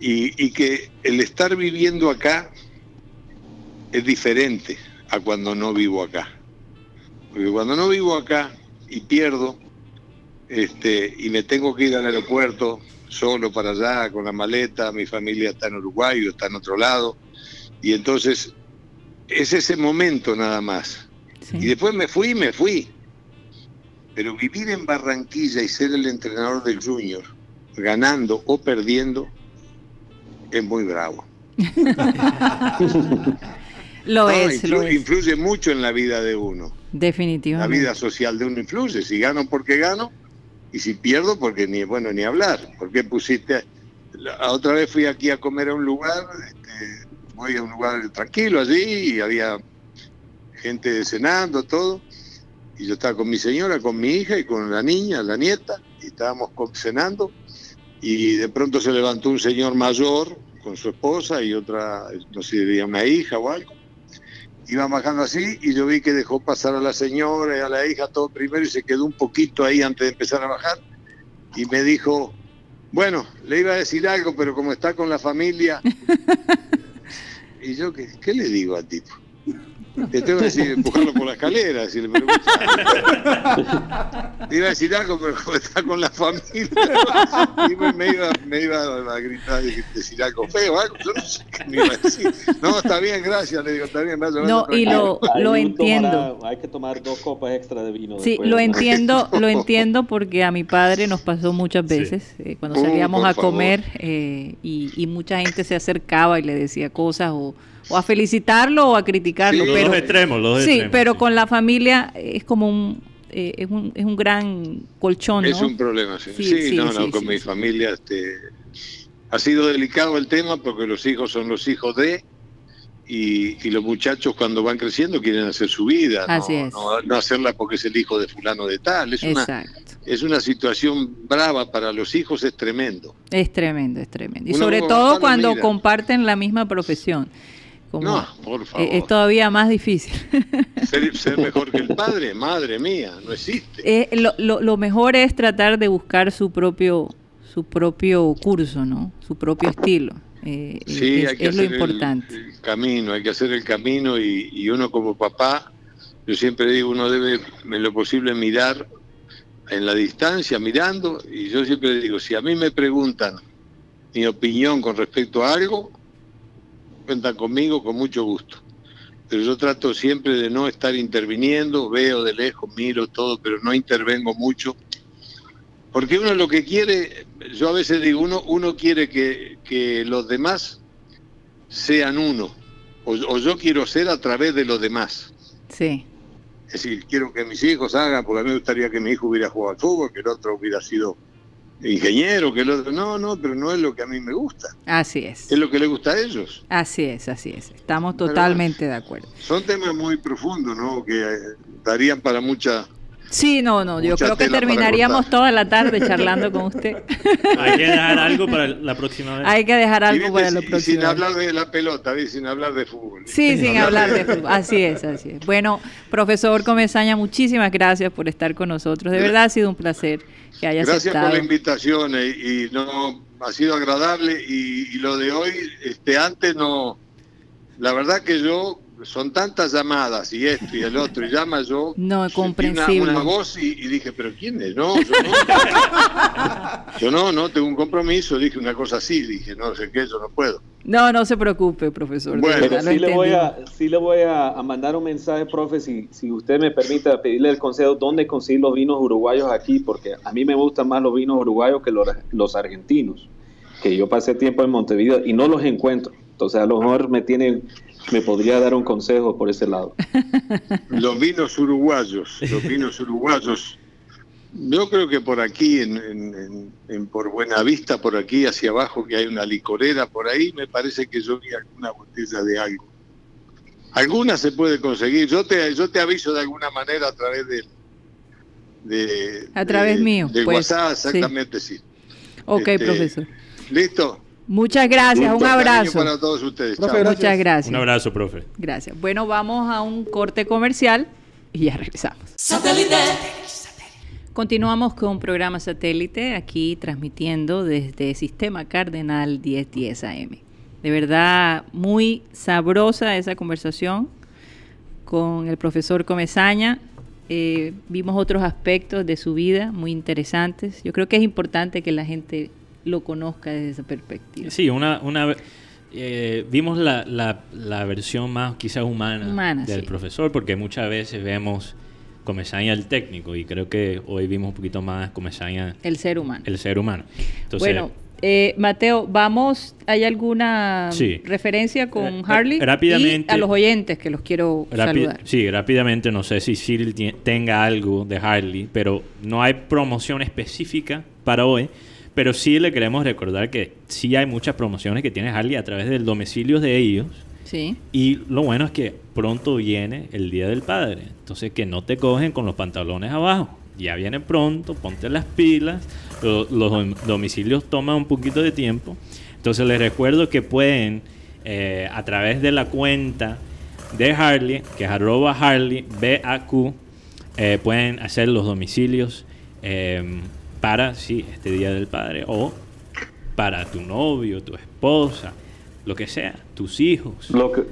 y, y que el estar viviendo acá es diferente a cuando no vivo acá. Porque cuando no vivo acá y pierdo, este, y me tengo que ir al aeropuerto solo para allá con la maleta, mi familia está en Uruguay o está en otro lado, y entonces es ese momento nada más. Sí. Y después me fui, me fui. Pero vivir en Barranquilla y ser el entrenador del Junior, ganando o perdiendo, es muy bravo. [LAUGHS] Lo No, es, influ- lo es. influye mucho en la vida de uno. La Definitivamente. vida social de uno influye. Si gano porque gano y si pierdo porque ni bueno ni hablar. Porque pusiste la otra vez fui aquí a comer a un lugar, este, voy a un lugar tranquilo allí y había gente cenando, todo. Y yo estaba con mi señora, con mi hija y con la niña, la nieta, y estábamos cenando. Y de pronto se levantó un señor mayor con su esposa y otra, no sé, diría una hija o algo. Iba bajando así y yo vi que dejó pasar a la señora y a la hija todo primero y se quedó un poquito ahí antes de empezar a bajar. Y me dijo, bueno, le iba a decir algo, pero como está con la familia. [LAUGHS] y yo, ¿qué, qué le digo al tipo? [LAUGHS] Te tengo que decir, empujarlo por la escalera, si le Te iba a decir algo, pero como está con la familia, y me, iba, me iba a gritar y decir algo feo, algo, yo no sé qué me iba a decir. No, está bien, gracias, le digo, está bien, gracias. No, y lo, lo entiendo. hay que tomar dos copas extra de vino. Sí, lo entiendo, [LAUGHS] lo entiendo porque a mi padre nos pasó muchas veces eh, cuando salíamos a comer eh, y, y mucha gente se acercaba y le decía cosas o o a felicitarlo o a criticarlo. pero, los extremos, los sí, pero con la familia es como un, eh, es un, es un gran colchón. ¿no? Es un problema, sí. Sí, no, no, con mi familia este, ha sido delicado el tema porque los hijos son los hijos de... Y, y, los muchachos cuando van creciendo quieren hacer su vida, no, no, hacerla porque es el hijo de fulano de tal. Es una, es una situación brava para los hijos, es tremendo. Es tremendo, es tremendo. Y sobre todo cuando comparten la misma profesión no, por favor. Es, todavía más difícil. [LAUGHS] Ser, [LAUGHS] mejor que el padre, madre mía, no existe. Eh, lo, lo, mejor es tratar de buscar su propio su propio curso, ¿no? Su propio estilo. Eh, sí, es, hay que hacer lo importante. El, camino, hay que hacer el camino y, y, uno como papá, yo siempre digo, uno debe en lo posible mirar en la distancia, mirando, y yo siempre digo, si a mí me preguntan mi opinión con respecto a algo, cuentan conmigo con mucho gusto. Pero yo trato siempre de no estar interviniendo, veo de lejos, miro todo, pero no intervengo mucho. Porque uno lo que quiere, yo a veces digo, uno, uno quiere que, que los demás sean uno, o, yo quiero ser a través de los demás. Sí. Es decir, quiero que mis hijos hagan, porque a mí me gustaría que mi hijo hubiera jugado al fútbol, que el otro hubiera sido ingeniero, que el otro. No, no, pero no es lo que a mí me gusta. Así es. Es lo que le gusta a ellos. Así es, así es. Estamos totalmente de acuerdo. Son temas muy profundos, ¿no? Que darían para mucha. Sí, no, no, yo creo que terminaríamos toda la tarde [LAUGHS] charlando con usted. Hay que dejar algo para la próxima vez. Hay que dejar algo para la próxima Sin hablar de la pelota, sin hablar de fútbol. Sí, sin hablar de fútbol. Así es, así es. Bueno, profesor Comesaña, muchísimas gracias por estar con nosotros. De verdad ha sido un placer. Gracias por la invitación eh, y, no ha sido agradable y, lo de hoy, este antes no, la verdad que yo son tantas llamadas y esto y el otro y llama yo no comprensible una, voz y, dije pero quién es no yo, no [LAUGHS] yo no no tengo un compromiso dije una cosa así dije no sé qué yo no puedo no, no se preocupe, profesor. Bueno, sí, le voy a, sí le voy a, mandar un mensaje, profe, si, si usted me permite pedirle el consejo dónde conseguir los vinos uruguayos aquí, porque a mí me gustan más los vinos uruguayos que los, los argentinos, que yo pasé tiempo en Montevideo y no los encuentro. Entonces a lo mejor me tiene, me podría dar un consejo por ese lado. [LAUGHS] Los vinos uruguayos, los vinos uruguayos yo creo que por aquí, en, en, por Buenavista, por aquí hacia abajo, que hay una licorera por ahí, me parece que yo vi alguna botella de algo. Alguna se puede conseguir. Yo te, yo te aviso de alguna manera a través del... De, a través mío. De pues, WhatsApp, exactamente, sí. Ok, este, profesor. ¿Listo? Muchas gracias, un abrazo. Para todos ustedes. Muchas gracias. Un abrazo, profe. Gracias. Bueno, vamos a un corte comercial y ya regresamos. Satélite. Continuamos con un programa satélite aquí transmitiendo desde Sistema Cardenal 1010 AM. De verdad, muy sabrosa esa conversación con el profesor Comezaña. Eh, vimos otros aspectos de su vida muy interesantes. Yo creo que es importante que la gente lo conozca desde esa perspectiva. Sí, una, una eh, vimos la, la, versión más quizás humana, del profesor, porque muchas veces vemos Comesaña el técnico y creo que hoy vimos un poquito más Comesaña el ser humano. El ser humano. bueno, eh, Mateo, vamos, ¿hay alguna referencia con eh, Harley? Rápidamente. Y a los oyentes que los quiero saludar. Sí, rápidamente, no sé si Cyril tenga algo de Harley, pero no hay promoción específica para hoy. Pero sí le queremos recordar que sí hay muchas promociones que tiene Harley a través del domicilio de ellos Sí. Y lo bueno es que pronto viene el Día del Padre. Entonces que no te cogen con los pantalones abajo. Ya viene pronto, ponte las pilas. Lo- Los, dom- domicilios toman un poquito de tiempo. Entonces les recuerdo que pueden, eh, a través de la cuenta de Harley, que es arroba Harley, BAQ, eh, pueden hacer los domicilios eh, para, sí, este Día del Padre o para tu novio, tu esposa, lo que sea, tus hijos. Lo que,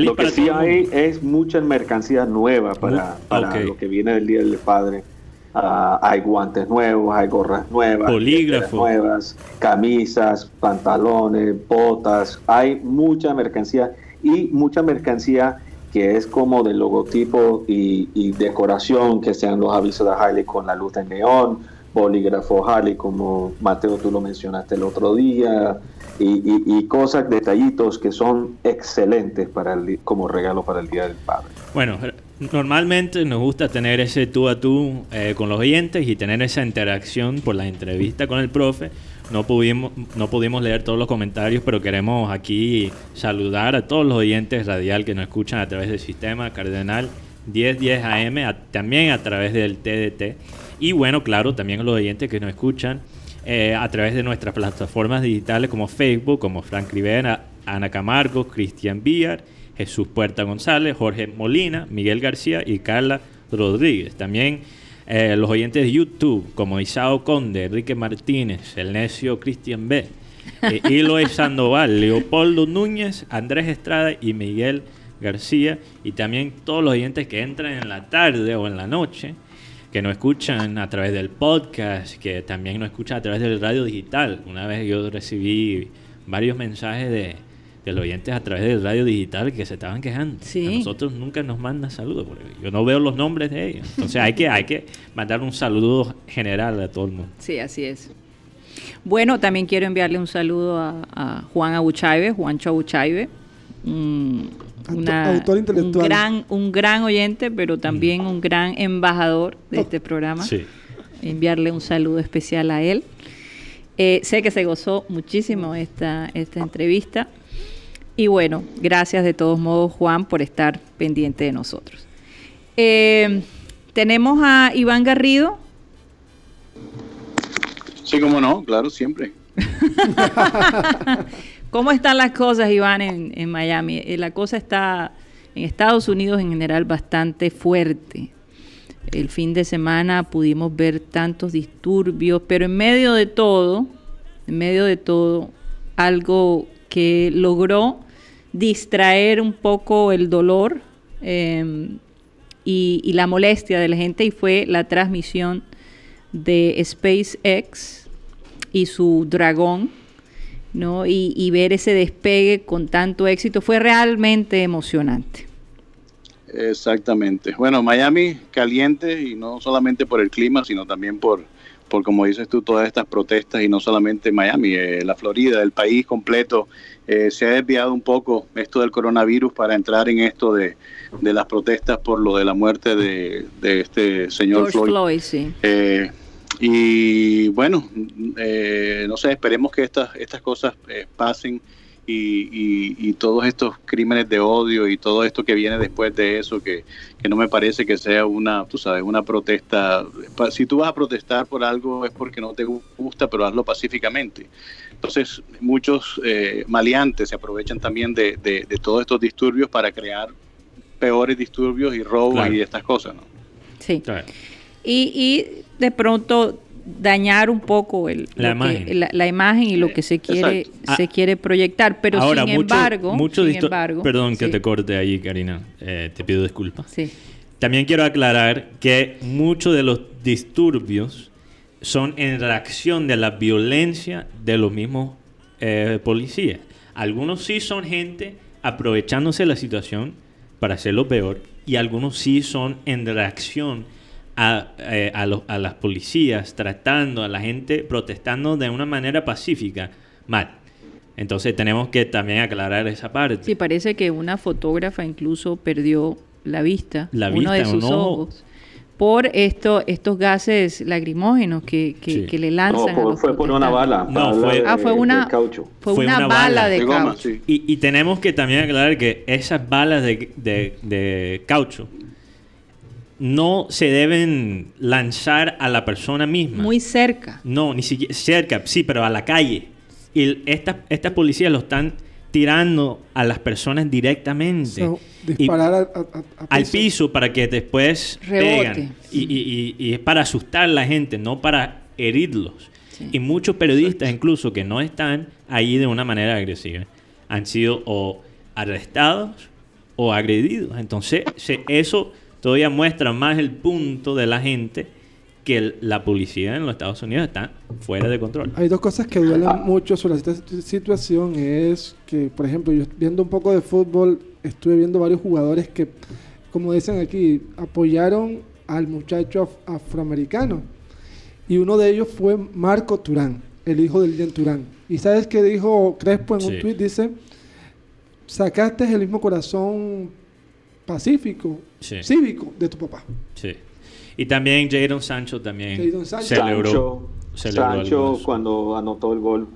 lo sí hay es mucha mercancía nueva para, para lo que viene del Día del Padre. Ah, hay guantes nuevos, hay gorras nuevas, nuevas, camisas, pantalones, botas. Hay mucha mercancía y mucha mercancía que es como de logotipo y, y decoración, que sean los avisos de Harley con la luz de neón, bolígrafo Harley como Mateo tú lo mencionaste el otro día, y, y- y cosas, detallitos que son excelentes para el como regalo para el Día del Padre. Bueno, normalmente nos gusta tener ese tú a tú eh, con los oyentes y tener esa interacción por la entrevista con el profe. No pudimos, no pudimos leer todos los comentarios, pero queremos aquí saludar a todos los oyentes radial que nos escuchan a través del sistema Cardenal 1010 AM, a- también a través del TDT. Y bueno, claro, también a los oyentes que nos escuchan eh, a través de nuestras plataformas digitales como Facebook, como Frank Rivera, Ana Camargo, Cristian Villar, Jesús Puerta González, Jorge Molina, Miguel García y Carla Rodríguez. También eh, los oyentes de YouTube, como Isao Conde, Enrique Martínez, El Necio Cristian B, eh, [LAUGHS] Eloy Sandoval, Leopoldo Núñez, Andrés Estrada y Miguel García. Y también todos los oyentes que entran en la tarde o en la noche, que nos escuchan a través del podcast, que también nos escuchan a través del radio digital. Una vez yo recibí varios mensajes de, de los oyentes a través del radio digital que se estaban quejando. Sí. A nosotros nunca nos mandan saludos, porque yo no veo los nombres de ellos. Entonces hay que, hay que mandar un saludo general a todo el mundo. Sí, así es. Bueno, también quiero enviarle un saludo a, a Juan Abuchaibe, Juancho Abuchaibe, una- autor un intelectual. gran, un gran oyente, pero también un gran embajador de este programa. Sí. Enviarle un saludo especial a él. Eh, sé que se gozó muchísimo esta, esta entrevista. Y bueno, gracias de todos modos, Juan, por estar pendiente de nosotros. Eh, tenemos a Iván Garrido. Sí, como no, claro, siempre. [LAUGHS] ¿Cómo están las cosas, Iván, en, Miami? Eh, La cosa está en Estados Unidos en general bastante fuerte. El fin de semana pudimos ver tantos disturbios, pero en medio de todo, en medio de todo, algo que logró distraer un poco el dolor eh, y, y la molestia de la gente y fue la transmisión de SpaceX y su dragón, ¿no? Y, y ver ese despegue con tanto éxito fue realmente emocionante. Exactamente. Bueno, Miami caliente y no solamente por el clima, sino también por, por como dices tú, todas estas protestas y no solamente Miami, eh, la Florida, el país completo. eh, se ha desviado un poco esto del coronavirus para entrar en esto de, de las protestas por lo de la muerte de, de este señor George Floyd, sí. Eh, y bueno, eh, no sé, esperemos que estas, estas cosas eh, pasen y, y- y todos estos crímenes de odio y todo esto que viene después de eso, que, que no me parece que sea una, tú sabes, una protesta. Pa- Si tú vas a protestar por algo es porque no te gu- gusta, pero hazlo pacíficamente. Entonces, muchos eh, maleantes se aprovechan también de, de- de todos estos disturbios para crear peores disturbios y robos Claro. y estas cosas, ¿no? Sí. Y, y de pronto dañar un poco el, La que- imagen. la, la imagen y lo que se quiere, Exacto. se Ah. quiere proyectar. Pero Ahora, sin mucho- embargo, mucho sin embargo, Perdón que sí, te corte ahí, Karina. Eh, te pido disculpas. sí. También quiero aclarar que muchos de los disturbios son en reacción de la violencia de los mismos eh, policías. Algunos sí son gente aprovechándose de la situación para hacerlo peor y algunos sí son en reacción a, eh, a los- a las policías, tratando a la gente, protestando de una manera pacífica, mal. Entonces tenemos que también aclarar esa parte. Sí, parece que una fotógrafa incluso perdió la vista, La uno vista, de sus ojo. ojos, por esto, estos gases lacrimógenos que, que, Sí. que le lanzan. No, a por- los fue por una bala. No, bala fue- de- Ah, fue de una, caucho. fue Fue una, una bala, bala de, de goma, caucho. sí. Y, y tenemos que también aclarar que esas balas de, de- de caucho no se deben lanzar a la persona misma. Muy cerca. No, ni siquiera cerca, sí, pero a la calle. Y estas estas policías lo están tirando a las personas directamente. So, Y- disparar a- a- a- a al piso para que después Rebote. pegan. Y, y- y- y es para asustar a la gente, no para herirlos. Sí. Y muchos periodistas, incluso que no están ahí de una manera agresiva, han sido o arrestados o agredidos. Entonces, se- eso todavía muestra más el punto de la gente que el- la policía en los Estados Unidos está fuera de control. Hay dos cosas que duelen mucho sobre esta situ- situación. Es que, por ejemplo, yo viendo un poco de fútbol, estuve viendo varios jugadores que, como dicen aquí, apoyaron al muchacho af- afroamericano. Y uno de ellos fue Marco Turán, el hijo del Jen Turán. Y sabes qué dijo Crespo en Sí. un tweet, dice, sacaste el mismo corazón pacífico, Sí. cívico de tu papá. Sí. Y también Jadon Sancho también Jadon Sancho. celebró. Sancho, celebró Sancho algunos. cuando anotó el gol.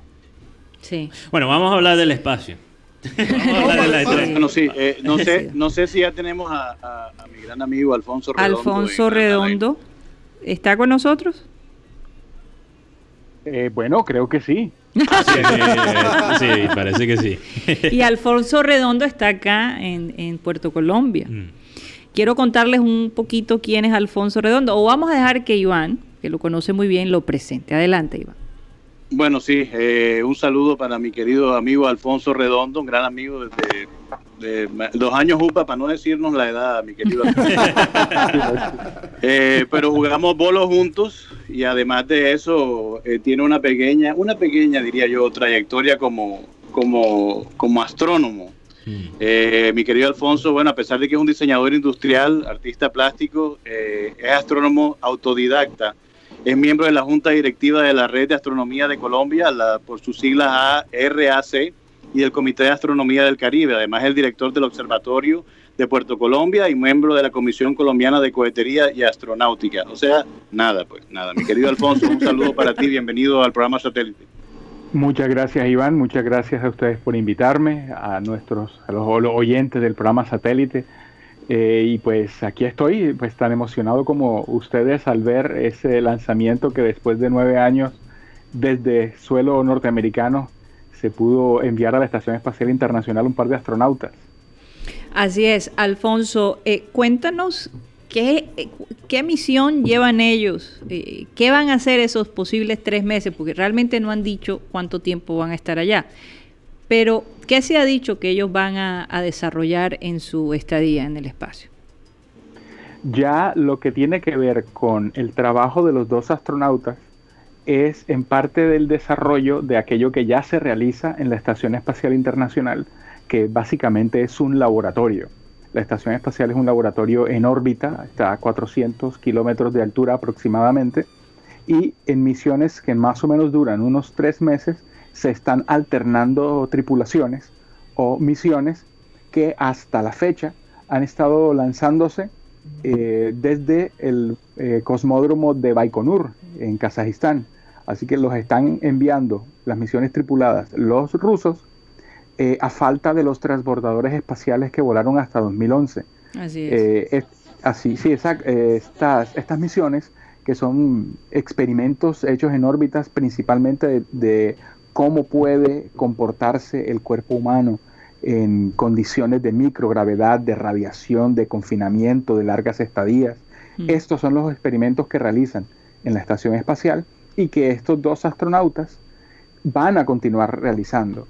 Sí. Bueno, vamos a hablar del espacio. vamos a hablar de la estrella. Bueno, sí, eh, no, sé, no sé si ya tenemos a, a- a mi gran amigo Alfonso Redondo. Alfonso. Redondo, ¿está con nosotros? Eh, bueno, creo que sí. Sí, sí, sí, parece que sí. [LAUGHS] Y Alfonso Redondo está acá en, en Puerto Colombia. Mm. Quiero contarles un poquito quién es Alfonso Redondo. O vamos a dejar que Iván, que lo conoce muy bien, lo presente. Adelante, Iván. Bueno, sí, eh, un saludo para mi querido amigo Alfonso Redondo, un gran amigo desde dos años UPA, para no decirnos la edad, mi querido Alfonso. [LAUGHS] Eh, pero jugamos bolos juntos y además de eso eh, tiene una pequeña, una pequeña, diría yo, trayectoria como, como, como astrónomo. Mm. Eh, mi querido Alfonso, bueno, a pesar de que es un diseñador industrial, artista plástico, eh, es astrónomo autodidacta. Es miembro de la Junta Directiva de la Red de Astronomía de Colombia, la, por sus siglas ARAC, y del Comité de Astronomía del Caribe. Además, es el director del Observatorio de Puerto Colombia y miembro de la Comisión Colombiana de Cohetería y Astronáutica. O sea, nada, pues nada. Mi querido Alfonso, un saludo para ti. Bienvenido al programa Satélite. Muchas gracias, Iván. Muchas gracias a ustedes por invitarme, a nuestros a los, oyentes del programa Satélite. Eh, y pues aquí estoy, pues tan emocionado como ustedes al ver ese lanzamiento que después de nueve años desde suelo norteamericano se pudo enviar a la Estación Espacial Internacional un par de astronautas. Así es, Alfonso, eh, cuéntanos qué, eh, qué misión llevan ellos, eh, qué van a hacer esos posibles tres meses, porque realmente no han dicho cuánto tiempo van a estar allá. Pero, ¿qué se ha dicho que ellos van a, a desarrollar en su estadía en el espacio? Ya lo que tiene que ver con el trabajo de los dos astronautas es en parte del desarrollo de aquello que ya se realiza en la Estación Espacial Internacional, que básicamente es un laboratorio. La Estación Espacial es un laboratorio en órbita, está a 400 kilómetros de altura aproximadamente, y en misiones que más o menos duran unos tres meses, se están alternando tripulaciones o misiones que hasta la fecha han estado lanzándose eh, desde el eh, cosmódromo de Baikonur en Kazajistán. Así que los están enviando las misiones tripuladas los rusos eh, a falta de los transbordadores espaciales que volaron hasta 2011. Así es. Eh, es- así, sí, exact- eh, estas, estas misiones que son experimentos hechos en órbitas principalmente de, de cómo puede comportarse el cuerpo humano en condiciones de microgravedad, de radiación, de confinamiento, de largas estadías. Mm. Estos son los experimentos que realizan en la estación espacial y que estos dos astronautas van a continuar realizando.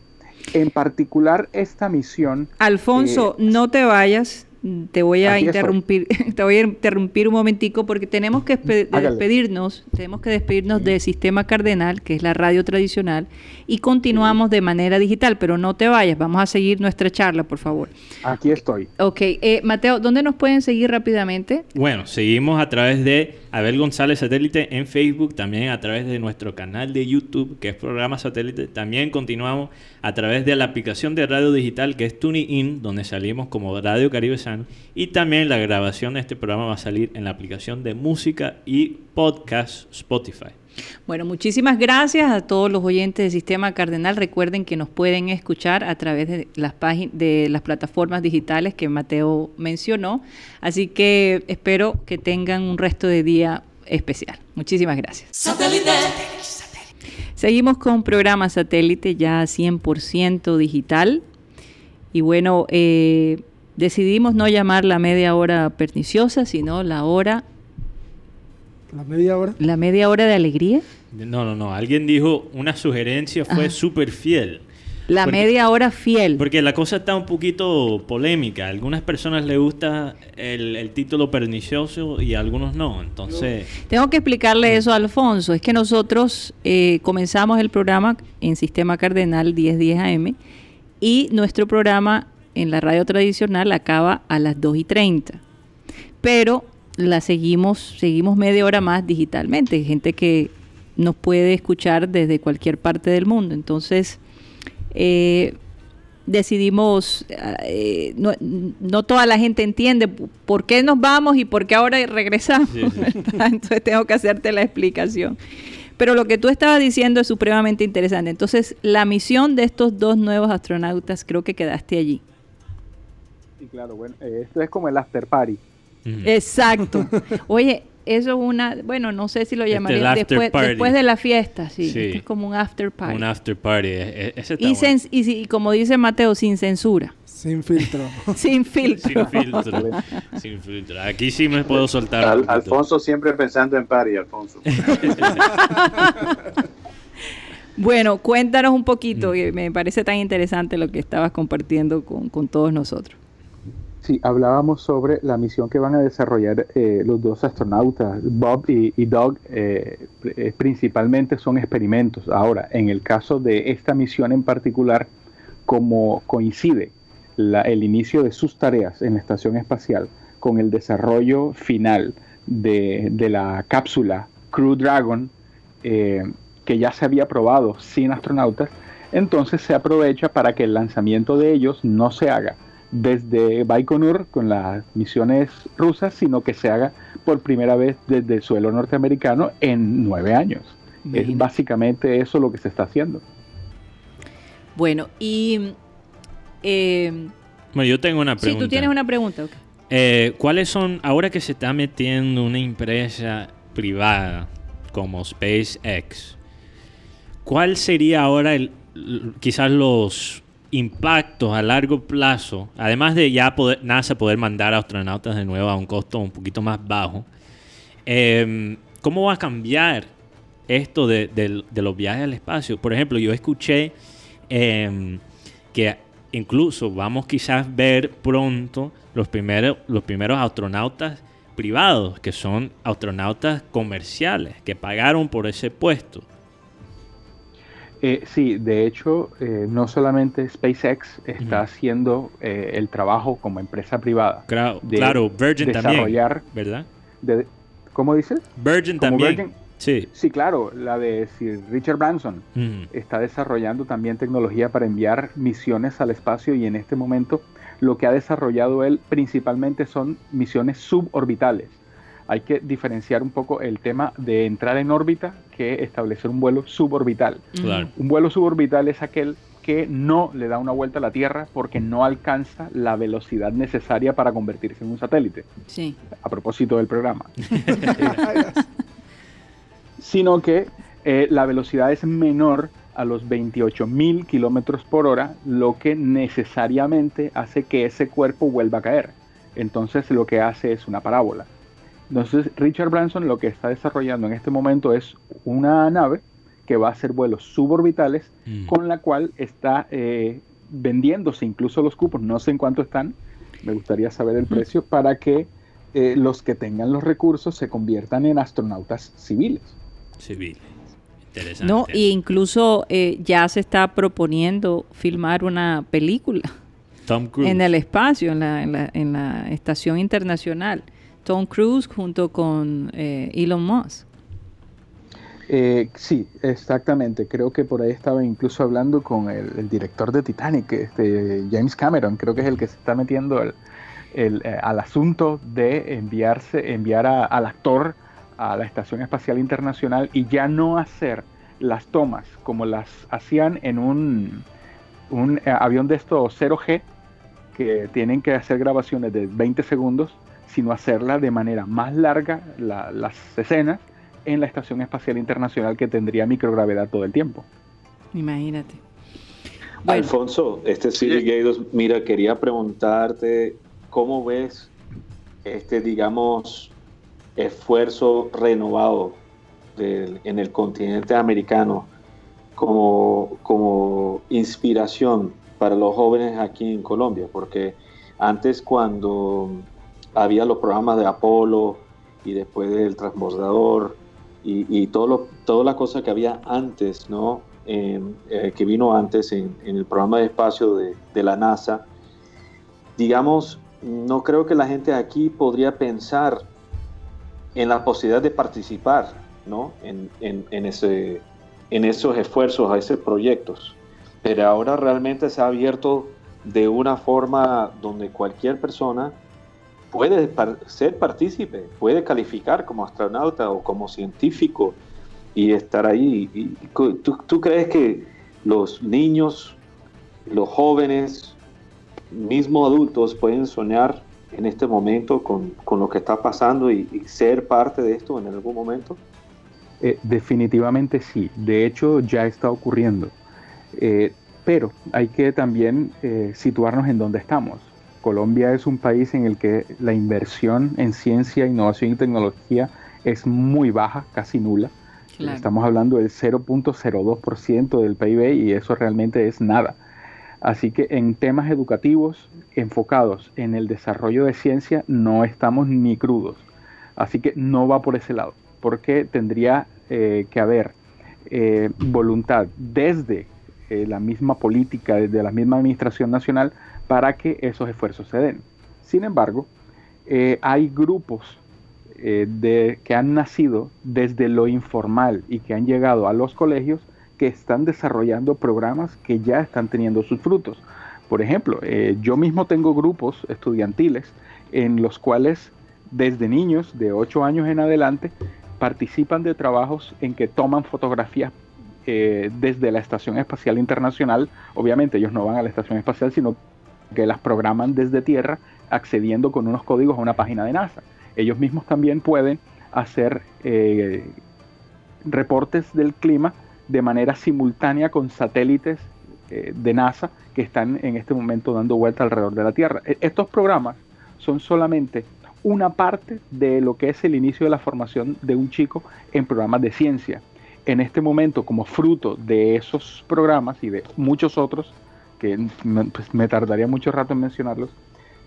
En particular, esta misión Alfonso, eh, no te vayas. Te voy a Aquí estoy. interrumpir, [LAUGHS] te voy a interrumpir un momentico porque tenemos que despedirnos, tenemos que despedirnos del Sistema Cardenal, que es la radio tradicional, y continuamos de manera digital, pero no te vayas, vamos a seguir nuestra charla, por favor. Aquí estoy. Ok, eh, Mateo, ¿dónde nos pueden seguir rápidamente? Bueno, seguimos a través de Abel González Satélite en Facebook, también a través de nuestro canal de YouTube, que es Programa Satélite. También continuamos a través de la aplicación de radio digital, que es TuneIn, donde salimos como Radio Caribe San Y también la grabación de este programa va a salir en la aplicación de música y podcast Spotify. Bueno, muchísimas gracias a todos los oyentes del Sistema Cardenal. Recuerden que nos pueden escuchar a través de las páginas de las plataformas digitales que Mateo mencionó. Así que espero que tengan un resto de día especial. Muchísimas gracias. Seguimos con programa satélite ya 100% digital. Y bueno, eh, decidimos no llamar la media hora perniciosa, sino la hora ¿La media hora? ¿La media hora de alegría? No, no, no. Alguien dijo, una sugerencia fue súper fiel. La media hora fiel. Porque la cosa está un poquito polémica. A algunas personas les gusta el, título pernicioso y a algunos no. Entonces... Tengo que explicarle eso a Alfonso. Es que nosotros eh, comenzamos el programa en Sistema Cardenal 1010 AM y nuestro programa en la radio tradicional acaba a las 2 y 30. Pero la seguimos, seguimos media hora más digitalmente, gente que nos puede escuchar desde cualquier parte del mundo. Entonces, eh, decidimos, eh, no, toda la gente entiende por qué nos vamos y por qué ahora regresamos. [LAUGHS] Entonces tengo que hacerte la explicación. Pero lo que tú estabas diciendo es supremamente interesante. Entonces, la misión de estos dos nuevos astronautas, creo que quedaste allí. Sí, claro, bueno, esto es como el after party. Exacto. [LAUGHS] Oye, eso es una, bueno, no sé si lo este llamaría después, después de la fiesta, sí. es como un after party. Un after party. E, e, y, y, como dice Mateo, sin censura. Sin filtro. [LAUGHS] sin filtro. sin filtro. [LAUGHS] sin filtro. Aquí sí me puedo soltar. Alfonso siempre pensando en party, Alfonso. bueno, cuéntanos un poquito, mm. me parece tan interesante lo que estabas compartiendo con, con todos nosotros. Sí, hablábamos sobre la misión que van a desarrollar eh, los dos astronautas, Bob y, Doug, eh, eh, principalmente son experimentos. Ahora, en el caso de esta misión en particular, como coincide el inicio de sus tareas en la estación espacial con el desarrollo final de, de la cápsula Crew Dragon, que ya se había probado sin astronautas, entonces se aprovecha para que el lanzamiento de ellos no se haga desde Baikonur con las misiones rusas, sino que se haga por primera vez desde el suelo norteamericano en nueve años. Es básicamente eso lo que se está haciendo. Bueno, y... Eh, bueno, yo tengo una pregunta. Sí, tú tienes una pregunta. Eh, ¿Cuáles son, ahora que se está metiendo una empresa privada como SpaceX, cuál sería ahora el, quizás los impactos a largo plazo, además de ya poder, NASA poder mandar a astronautas de nuevo a un costo un poquito más bajo, em, ¿cómo va a cambiar esto de, los viajes al espacio? Por ejemplo, yo escuché em, que incluso vamos quizás ver pronto los primeros, los primeros astronautas privados, que son astronautas comerciales, que pagaron por ese puesto. Eh, sí, de hecho, eh, no solamente SpaceX está haciendo eh, el trabajo como empresa privada. Claro, claro Virgin también, ¿verdad? ¿Cómo dices? Virgin también. sí. sí, claro, la de Sir Richard Branson está desarrollando también tecnología para enviar misiones al espacio y en este momento lo que ha desarrollado él principalmente son misiones suborbitales hay que diferenciar un poco el tema de entrar en órbita que establecer un vuelo suborbital. Un vuelo suborbital es aquel que no le da una vuelta a la Tierra porque no alcanza la velocidad necesaria para convertirse en un satélite. Sí. A propósito del programa. [LAUGHS] Sino que eh, la velocidad es menor a los 28.000 kilómetros por hora, lo que necesariamente hace que ese cuerpo vuelva a caer. Entonces lo que hace es una parábola. Entonces, Richard Branson lo que está desarrollando en este momento es una nave que va a hacer vuelos suborbitales, mm. con la cual está eh, vendiéndose incluso los cupos, no sé en cuánto están, me gustaría saber el precio, para que eh, los que tengan los recursos se conviertan en astronautas civiles. Civiles. Interesante. No, e incluso eh, ya se está proponiendo filmar una película en el espacio, en la, en la, en la estación internacional. Tom Cruise junto con eh, Elon Musk. Eh, sí, exactamente. Creo que por ahí estaba incluso hablando con el, director de Titanic, este, James Cameron, creo que es el que se está metiendo eh, al asunto de enviarse, enviar al actor a la Estación Espacial Internacional y ya no hacer las tomas como las hacían en un, un avión de estos 0G que tienen que hacer grabaciones de 20 segundos, sino hacerla de manera más larga las escenas en la Estación Espacial Internacional que tendría microgravedad todo el tiempo. Imagínate. Alfonso, este Siri Gatos, mira, quería preguntarte cómo ves este, digamos, esfuerzo renovado en el continente americano como, como inspiración para los jóvenes aquí en Colombia, porque antes cuando había los programas de Apolo y después del transbordador y, todo lo, toda la cosa que había antes, ¿no? Eh, que vino antes en, el programa de espacio de, la NASA, digamos, no creo que la gente aquí podría pensar en la posibilidad de participar ¿no? en, en, ese, en esos esfuerzos, a esos proyectos. Pero ahora realmente se ha abierto de una forma donde cualquier persona puede ser partícipe, puede calificar como astronauta o como científico y estar ahí. Y, ¿tú, ¿Tú crees que los niños, los jóvenes, mismo adultos pueden soñar en este momento con, con lo que está pasando y, ser parte de esto en algún momento? Eh, definitivamente sí, de hecho ya está ocurriendo, eh, pero hay que también eh, situarnos en donde estamos. Colombia es un país en el que la inversión en ciencia, innovación y tecnología es muy baja, casi nula. Estamos hablando del 0.02% del PIB y eso realmente es nada. Así que en temas educativos enfocados en el desarrollo de ciencia no estamos ni crudos. Así que no va por ese lado, porque tendría eh, que haber eh, voluntad desde eh, la misma política, desde la misma administración nacional, para que esos esfuerzos se den. Sin embargo, hay grupos de, que han nacido desde lo informal y que han llegado a los colegios que están desarrollando programas que ya están teniendo sus frutos. Por ejemplo, eh, yo mismo tengo grupos estudiantiles en los cuales desde niños de 8 años en adelante participan de trabajos en que toman fotografías eh, desde la Estación Espacial Internacional. Obviamente ellos no van a la Estación Espacial, sino que las programan desde tierra accediendo con unos códigos a una página de NASA. Ellos mismos también pueden hacer eh, reportes del clima de manera simultánea con satélites eh, de NASA que están en este momento dando vuelta alrededor de la Tierra. E, estos programas son solamente una parte de lo que es el inicio de la formación de un chico en programas de ciencia. En este momento, como fruto de esos programas y de muchos otros, que pues, me tardaría mucho rato en mencionarlos,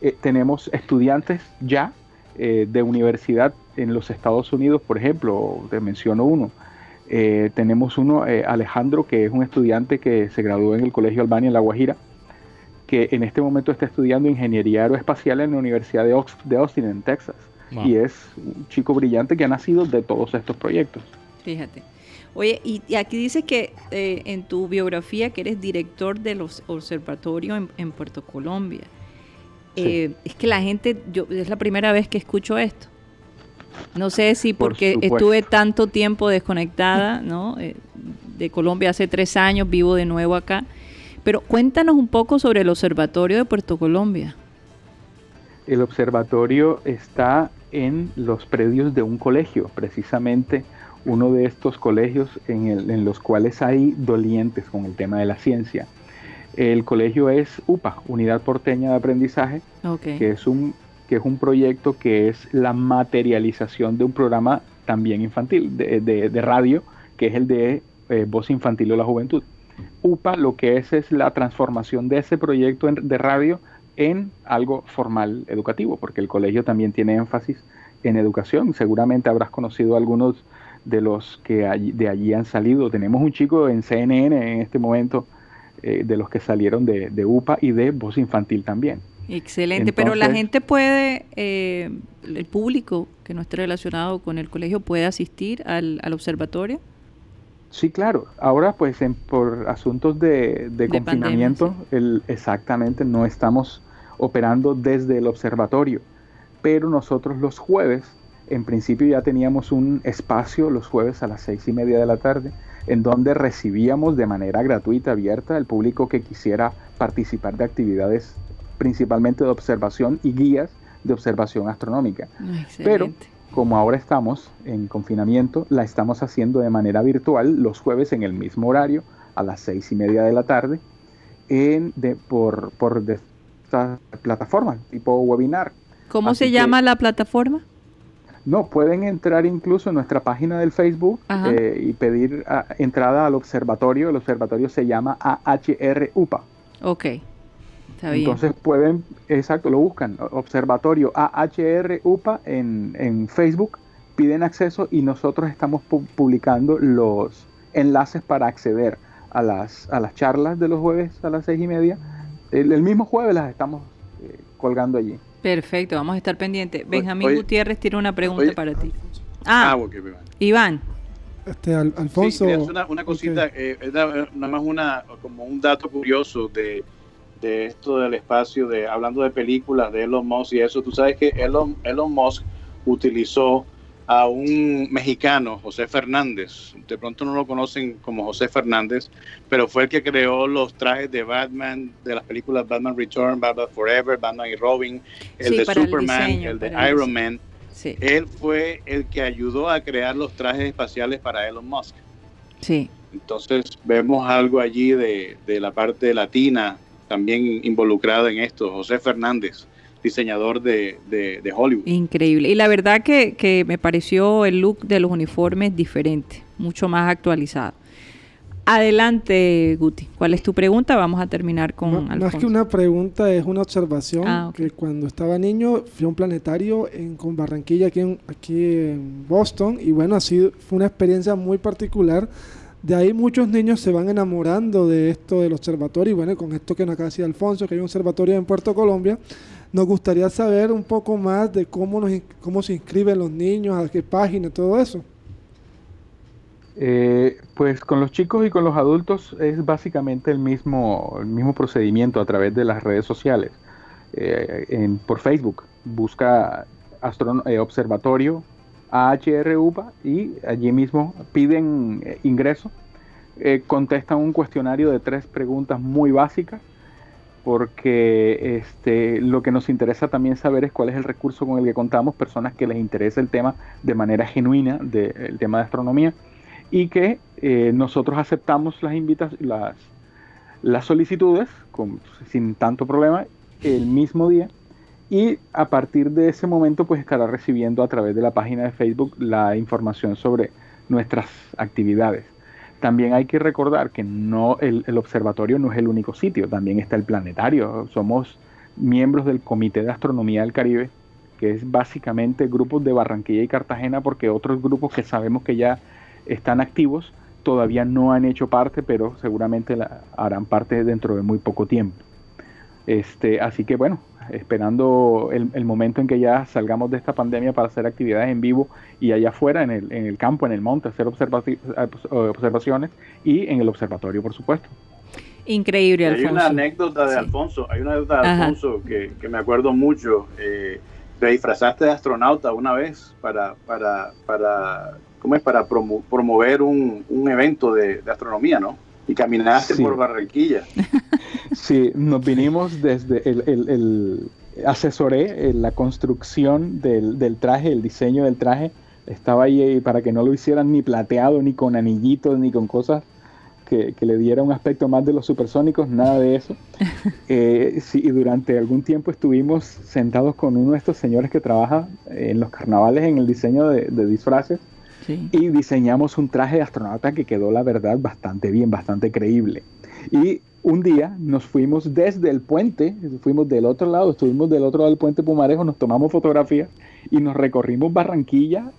eh, tenemos estudiantes ya eh, de universidad en los Estados Unidos, por ejemplo, te menciono uno, eh, tenemos uno, eh, Alejandro, que es un estudiante que se graduó en el Colegio Albania en La Guajira, que en este momento está estudiando ingeniería aeroespacial en la Universidad de, de Austin, en Texas. Y es un chico brillante que ha nacido de todos estos proyectos. Fíjate. Oye, y, aquí dices que eh, en tu biografía que eres director de los observatorios en, Puerto Colombia. es que la gente, yo es la primera vez que escucho esto. No sé si porque estuve tanto tiempo desconectada, ¿no? Eh, de Colombia hace tres años, vivo de nuevo acá. Pero cuéntanos un poco sobre el Observatorio de Puerto Colombia. El observatorio está en los predios de un colegio, precisamente uno de estos colegios en, los cuales hay dolientes con el tema de la ciencia. El colegio es UPA, Unidad Porteña de Aprendizaje, que es un que es un proyecto que es la materialización de un programa también infantil, de, radio, que es el de eh, Voz Infantil o la Juventud. UPA lo que es es la transformación de ese proyecto de radio en algo formal educativo, porque el colegio también tiene énfasis en educación. Seguramente habrás conocido algunos de los que de allí han salido. Tenemos un chico en CNN en este momento, eh, de los que salieron de, de UPA y de Voz Infantil también. Excelente, pero la gente puede, eh, el público que no esté relacionado con el colegio puede asistir al, observatorio. Sí, claro. Ahora, pues, por asuntos de, confinamiento, el, exactamente, no estamos operando desde el observatorio. Pero nosotros los jueves, en principio ya teníamos un espacio los jueves a las seis y media de la tarde, en donde recibíamos de manera gratuita, abierta, al público que quisiera participar de actividades principalmente de observación y guías de observación astronómica. Pero como ahora estamos en confinamiento, la estamos haciendo de manera virtual los jueves en el mismo horario, a las seis y media de la tarde, en, de, por, por esta plataforma, tipo webinar. ¿Cómo se llama la plataforma? No, pueden entrar incluso en nuestra página del Facebook eh, y pedir ah, entrada al observatorio. El observatorio se llama AHR UPA. Ok. Entonces pueden, exacto, lo buscan, Observatorio AHR UPA en, en Facebook, piden acceso y nosotros estamos publicando los enlaces para acceder a las, a las charlas de los jueves a las seis y media. El, mismo jueves las estamos eh, colgando allí. Perfecto, vamos a estar pendientes. Benjamín Gutiérrez tiene una pregunta para ti. Ah, ah Iván. Este, Alfonso. Sí, una, una, cosita, eh, nada más una, como un dato curioso de de esto del espacio, de hablando de películas de Elon Musk y eso, tú sabes que Elon, Elon Musk utilizó a un mexicano, José Fernández. De pronto no lo conocen como José Fernández, pero fue el que creó los trajes de Batman, de las películas Batman Return, Batman Forever, Batman y Robin, el de Superman, el, de Iron Man. Él fue el que ayudó a crear los trajes espaciales para Elon Musk. Sí. Entonces vemos algo allí de, de la parte latina también involucrado en esto, José Fernández, diseñador de, Hollywood. Increíble. Y la verdad que, me pareció el look de los uniformes diferente, mucho más actualizado. Adelante, Guti. ¿Cuál es tu pregunta? Vamos a terminar con Alfonso. Más que una pregunta, es una observación ah, que cuando estaba niño fui a un planetario en, con Barranquilla, aquí en, aquí en Boston, y bueno, así fue una experiencia muy particular de ahí muchos niños se van enamorando de esto del observatorio y bueno, con esto que nos acaba de decir Alfonso, que hay un observatorio en Puerto Colombia, nos gustaría saber un poco más de cómo, nos, cómo se inscriben los niños, a qué página, todo eso. Eh, pues con los chicos y con los adultos es básicamente el mismo, el mismo procedimiento a través de las redes sociales. Eh, por Facebook, busca eh, Observatorio AHRUPA y allí mismo piden eh, ingreso, contestan un cuestionario de tres preguntas muy básicas, porque este, lo que nos interesa también saber es cuál es el recurso con el que contamos, personas que les interesa el tema de manera genuina, del tema de astronomía, y que eh, nosotros aceptamos las, las, las solicitudes sin tanto problema el mismo día y a partir de ese momento pues estará recibiendo a través de la página de Facebook la información sobre nuestras actividades. También hay que recordar que no el, observatorio no es el único sitio, también está el planetario. Somos miembros del Comité de Astronomía del Caribe, que es básicamente grupos de Barranquilla y Cartagena, porque otros grupos que sabemos que ya están activos todavía no han hecho parte, pero seguramente harán parte dentro de muy poco tiempo. Este, así que bueno, esperando el, momento en que ya salgamos de esta pandemia para hacer actividades en vivo y allá afuera, en el, en el campo, en el monte, hacer observaciones y en el observatorio, por supuesto. Increíble, Alfonso. Hay una anécdota de Alfonso, hay una anécdota de Alfonso que, me acuerdo mucho. Eh, te disfrazaste de astronauta una vez para, para, para ¿cómo es? Para promover un, un evento de, de astronomía, ¿no? y caminaste por Barranquilla. [LAUGHS] Sí, nos vinimos desde el, el, asesoré eh, la construcción del, del, traje, el diseño del traje. Estaba ahí eh, para que no lo hicieran ni plateado, ni con anillitos, ni con cosas que, que le diera un aspecto más de los supersónicos, nada de eso. [LAUGHS] Eh, sí, y durante algún tiempo estuvimos sentados con uno de estos señores que trabaja en los carnavales en el diseño de, de disfraces y diseñamos un traje de astronauta que quedó, la verdad, bastante bien, bastante creíble. Y un día nos fuimos desde el puente, fuimos del otro lado, estuvimos del otro lado del puente Pumarejo, nos tomamos fotografías y nos recorrimos Barranquilla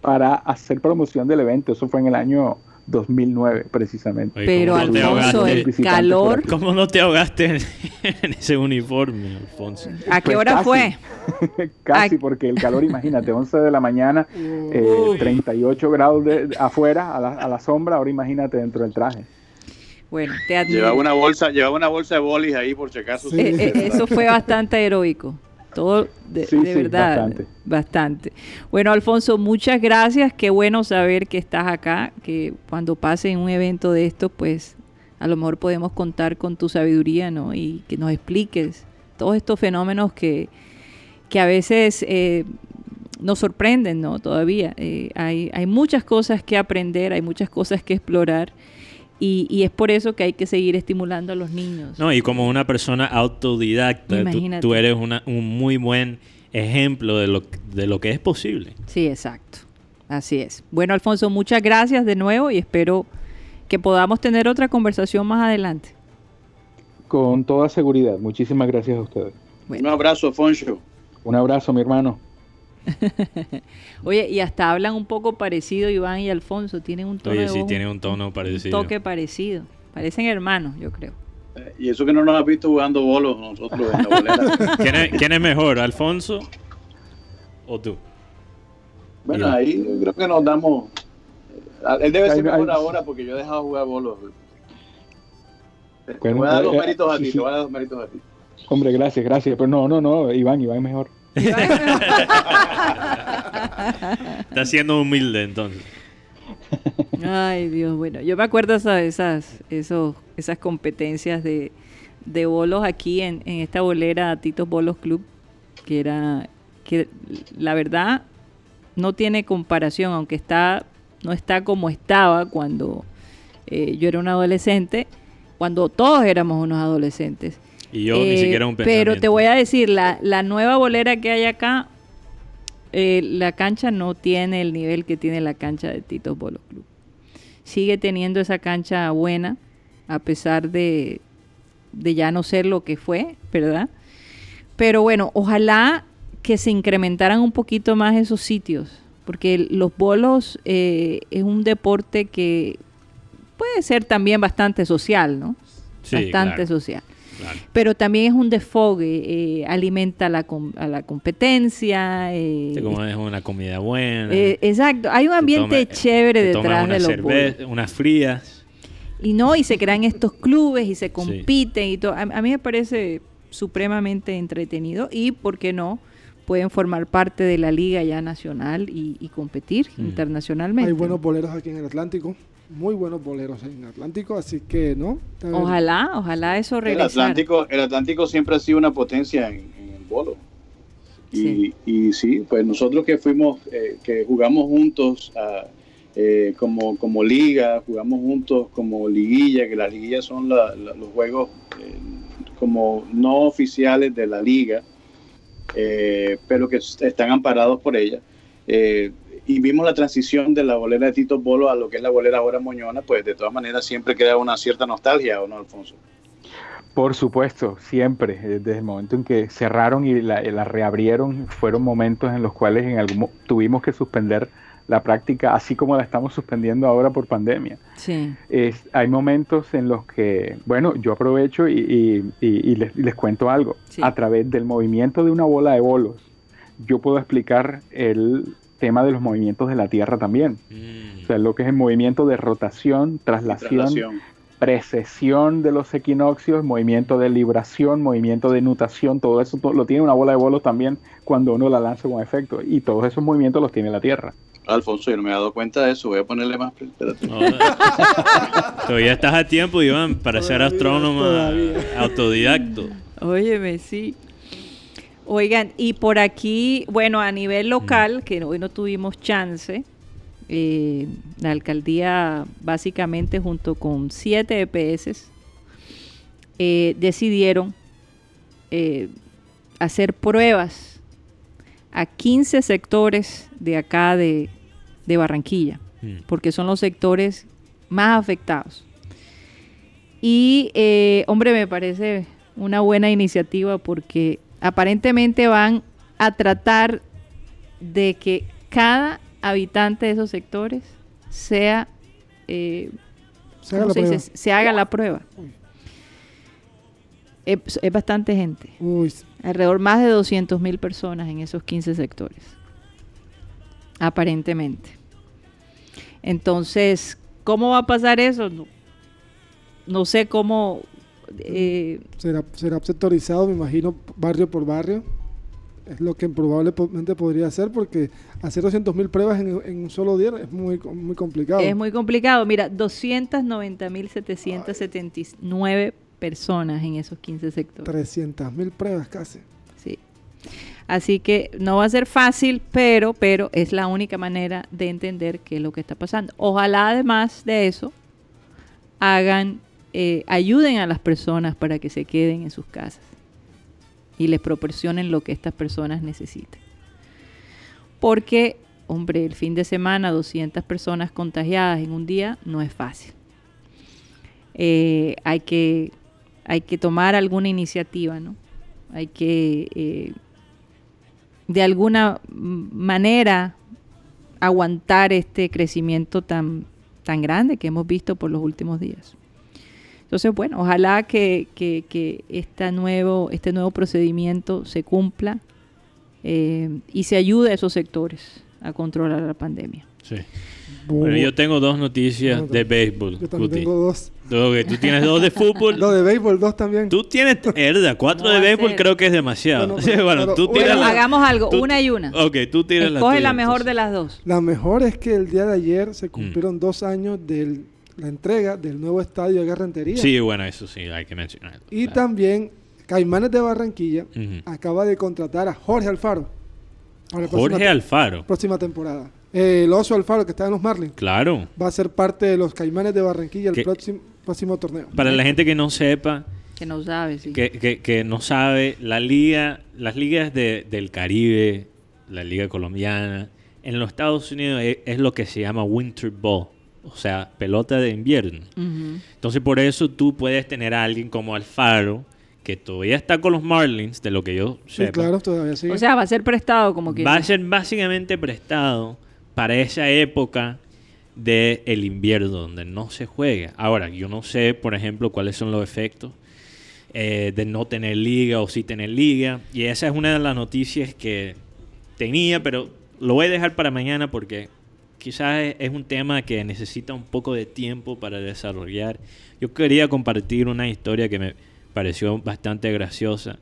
para hacer promoción del evento. Eso fue en el año 2009 precisamente. Pero Alfonso, el calor... ¿Cómo no te ahogaste [LAUGHS] en, ese uniforme, Alfonso? ¿A qué pues hora fue? [LAUGHS] casi, porque el calor, imagínate, 11 de la mañana, 38 eh, grados de, afuera, a la, a la sombra, ahora imagínate dentro del traje. Bueno, te admiro. Llevaba una bolsa, llevaba una bolsa de bolis ahí por si acaso. Eh, eh, eso fue bastante heroico. Todo de, Sí, de sí, verdad, bastante. bastante. Bueno, Alfonso, muchas gracias. Qué bueno saber que estás acá, que cuando pase un evento de estos, pues a lo mejor podemos contar con tu sabiduría, ¿no? Y que nos expliques todos estos fenómenos que, que a veces eh, nos sorprenden, ¿no? Todavía. Eh, hay, hay muchas cosas que aprender, hay muchas cosas que explorar. Y, y es por eso que hay que seguir estimulando a los niños. No, y como una persona autodidacta, tú, Imagínate. tú eres una- un muy buen ejemplo de lo, de lo que es posible. Sí, exacto. Así es. Bueno, Alfonso, muchas gracias de nuevo y espero que podamos tener otra conversación más adelante. Con toda seguridad. Muchísimas gracias a ustedes. Un abrazo, Foncho. Un abrazo, mi hermano. [LAUGHS] Oye, y hasta hablan un poco parecido Iván y Alfonso. Tienen un tono Oye, de sí, voz, un tono un parecido. toque parecido. Parecen hermanos, yo creo. Eh, Y eso que no nos has visto jugando bolos nosotros en la bolera. [LAUGHS] ¿Quién es, quién es mejor, Alfonso o tú? Bueno, ahí yo creo que nos damos. eh, Él debe ser mejor ahora porque yo he dejado de jugar bolos. Te Bueno, voy a dar dos eh, méritos a ti, sí. te voy a dar dos méritos a ti. Hombre, gracias, gracias. Pero no, no, no, Iván, Iván es mejor. [LAUGHS] Está siendo humilde entonces. Ay, Dios, bueno, yo me acuerdo esa- esas, esos, esas competencias de, de bolos aquí en, en esta bolera Titos Bolos Club, que era, que la verdad no tiene comparación, aunque está, no está como estaba cuando eh, yo era un adolescente, cuando todos éramos unos adolescentes. Y yo ni Eh, siquiera un Pero te voy a decir, la, la nueva bolera que hay acá, eh, la cancha no tiene el nivel que tiene la cancha de Titos Bolo Club. Sigue teniendo esa cancha buena, a pesar de, de ya no ser lo que fue, ¿verdad? Pero bueno, ojalá que se incrementaran un poquito más esos sitios, porque los bolos eh, es un deporte que puede ser también bastante social, ¿no? Sí, bastante claro. social Claro. pero también es un desfogue, eh, alimenta la com- a la competencia. eh, Sí, como es una comida buena. eh, exacto, hay un te ambiente toma- chévere te detrás una de los cerve- bolos. unas frías. Y no, y se crean estos clubes y se compiten y todo. A, a mí me parece supremamente entretenido y, ¿por qué no? Pueden formar parte de la liga ya nacional y, y competir internacionalmente. Hay buenos boleros aquí en el Atlántico. Muy buenos boleros en el Atlántico, así que, ¿no? Ojalá, ojalá eso El regresara. Atlántico, el Atlántico siempre ha sido una potencia en, en el bolo. Y y sí, pues nosotros que fuimos, eh, que jugamos juntos ah, eh, como, como liga, jugamos juntos como liguilla, que las liguillas son la- la- los juegos eh, como no oficiales de la liga, eh, pero que están amparados por ella. Eh, y vimos la transición de la bolera de Tito Bolo a lo que es la bolera ahora Moñona, pues de todas maneras siempre queda una cierta nostalgia, ¿o no, Alfonso? Por supuesto, siempre. eh, Desde el momento en que cerraron y la, la reabrieron, fueron momentos en los cuales en algún mo- tuvimos que suspender la práctica, así como la estamos suspendiendo ahora por pandemia. Sí. Es- hay momentos en los que, bueno, yo aprovecho y, y- y- y les, y les cuento algo. Sí. A través del movimiento de una bola de bolos, yo puedo explicar el tema de los movimientos de la Tierra también. O sea, lo que es el movimiento de rotación, traslación, Traslación. precesión de los equinoccios, movimiento de libración, movimiento de nutación, todo eso to- lo tiene una bola de bolos también cuando uno la lanza con efecto. Y todos esos movimientos los tiene la Tierra. Alfonso, yo no me he dado cuenta de eso. Voy a ponerle más. espérate. [LAUGHS] Todavía estás a tiempo, Iván, para ser astrónomo autodidacto. Óyeme, sí. Oigan, y por aquí, bueno, a nivel local, que hoy no tuvimos chance, eh, la alcaldía básicamente junto con siete EPS eh, decidieron eh, hacer pruebas a 15 sectores de acá de, de Barranquilla, Mm. porque son los sectores más afectados. Y, hombre, me parece una buena iniciativa porque aparentemente van a tratar de que cada habitante de esos sectores sea, eh, Se haga ¿cómo la se, dice? prueba. Se haga la prueba. Es, es bastante gente. Uy, Alrededor más de 200 mil personas en esos 15 sectores. Aparentemente. Entonces, ¿cómo va a pasar eso? No, no sé cómo... eh, Será, será sectorizado, me imagino, barrio por barrio. Es lo que probablemente podría hacer porque hacer 200.000 pruebas en, en un solo día es muy, muy complicado. Es muy complicado. Mira, 290.779 personas en esos 15 sectores. 300.000 pruebas casi. Sí. Así que no va a ser fácil, pero, pero es la única manera de entender qué es lo que está pasando. Ojalá además de eso hagan, eh, ayuden a las personas para que se queden en sus casas y les proporcionen lo que estas personas necesitan. Porque, hombre, el fin de semana 200 personas contagiadas en un día no es fácil. Eh, hay, que, hay que tomar alguna iniciativa, ¿no? Hay que, eh, de alguna manera, aguantar este crecimiento tan, tan grande que hemos visto por los últimos días. Entonces, bueno, ojalá que, que, que esta nuevo, este nuevo procedimiento se cumpla eh, y se ayude a esos sectores a controlar la pandemia. Sí. Bueno, yo tengo dos noticias No, de béisbol. Yo también Cuti. tengo dos. Ok, tú tienes dos de fútbol. [LAUGHS] Lo de béisbol, dos también. Tú tienes, herda, cuatro No de béisbol creo que es demasiado. Bueno, [LAUGHS] Sí, pero- bueno, pero- tú tiras Bueno, la- hagamos algo, tú- una y una. Ok, tú tiras la Escoge tuya, la mejor entonces. de las dos. La mejor es que el día de ayer se Mm. cumplieron dos años de la entrega del nuevo estadio de Guerra Rentería. Sí, bueno, eso sí, hay que mencionarlo. Y claro. también Caimanes de Barranquilla acaba de contratar a Jorge Alfaro para Jorge próxima, Alfaro. próxima temporada. Eh, el oso Alfaro que está en los Marlins Claro. va a ser parte de los Caimanes de Barranquilla el Que- próximo, próximo torneo. Para la gente que no sepa, Que no sabe, sí. que, que- que no sabe, la liga, las ligas de- del Caribe, la liga colombiana, en los Estados Unidos es, es lo que se llama winter ball, o sea, pelota de invierno. Entonces por eso tú puedes tener a alguien como Alfaro, que todavía está con los Marlins, de lo que yo Sí, sepa. claro, todavía sigue. O sea, va a ser prestado como que... va a ser básicamente prestado para esa época del el invierno donde no se juega. Ahora, yo no sé, por ejemplo, cuáles son los efectos eh, de no tener liga o sí tener liga. Y esa es una de las noticias que tenía, pero lo voy a dejar para mañana porque quizás es, es un tema que necesita un poco de tiempo para desarrollar. Yo quería compartir una historia que me pareció bastante graciosa,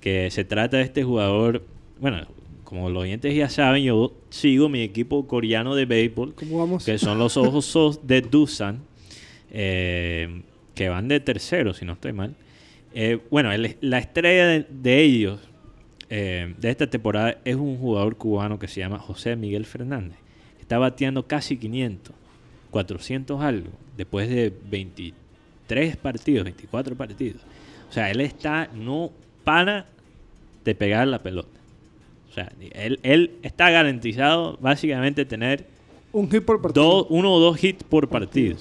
que se trata de este jugador, bueno, como los oyentes ya saben, yo sigo mi equipo coreano de béisbol, ¿Cómo vamos? que son los Ojos [LAUGHS] de Dusan, eh, que van de tercero, si no estoy mal. Eh, bueno, el- la estrella de, de ellos, eh, de esta temporada, es un jugador cubano que se llama José Miguel Fernández. Está bateando casi 500, 400 algo, después de 23 partidos, 24 partidos. O sea, él está, no para de pegar la pelota. O sea, él, él está garantizado básicamente tener Un hit por partido. dos, uno o dos hits por partido.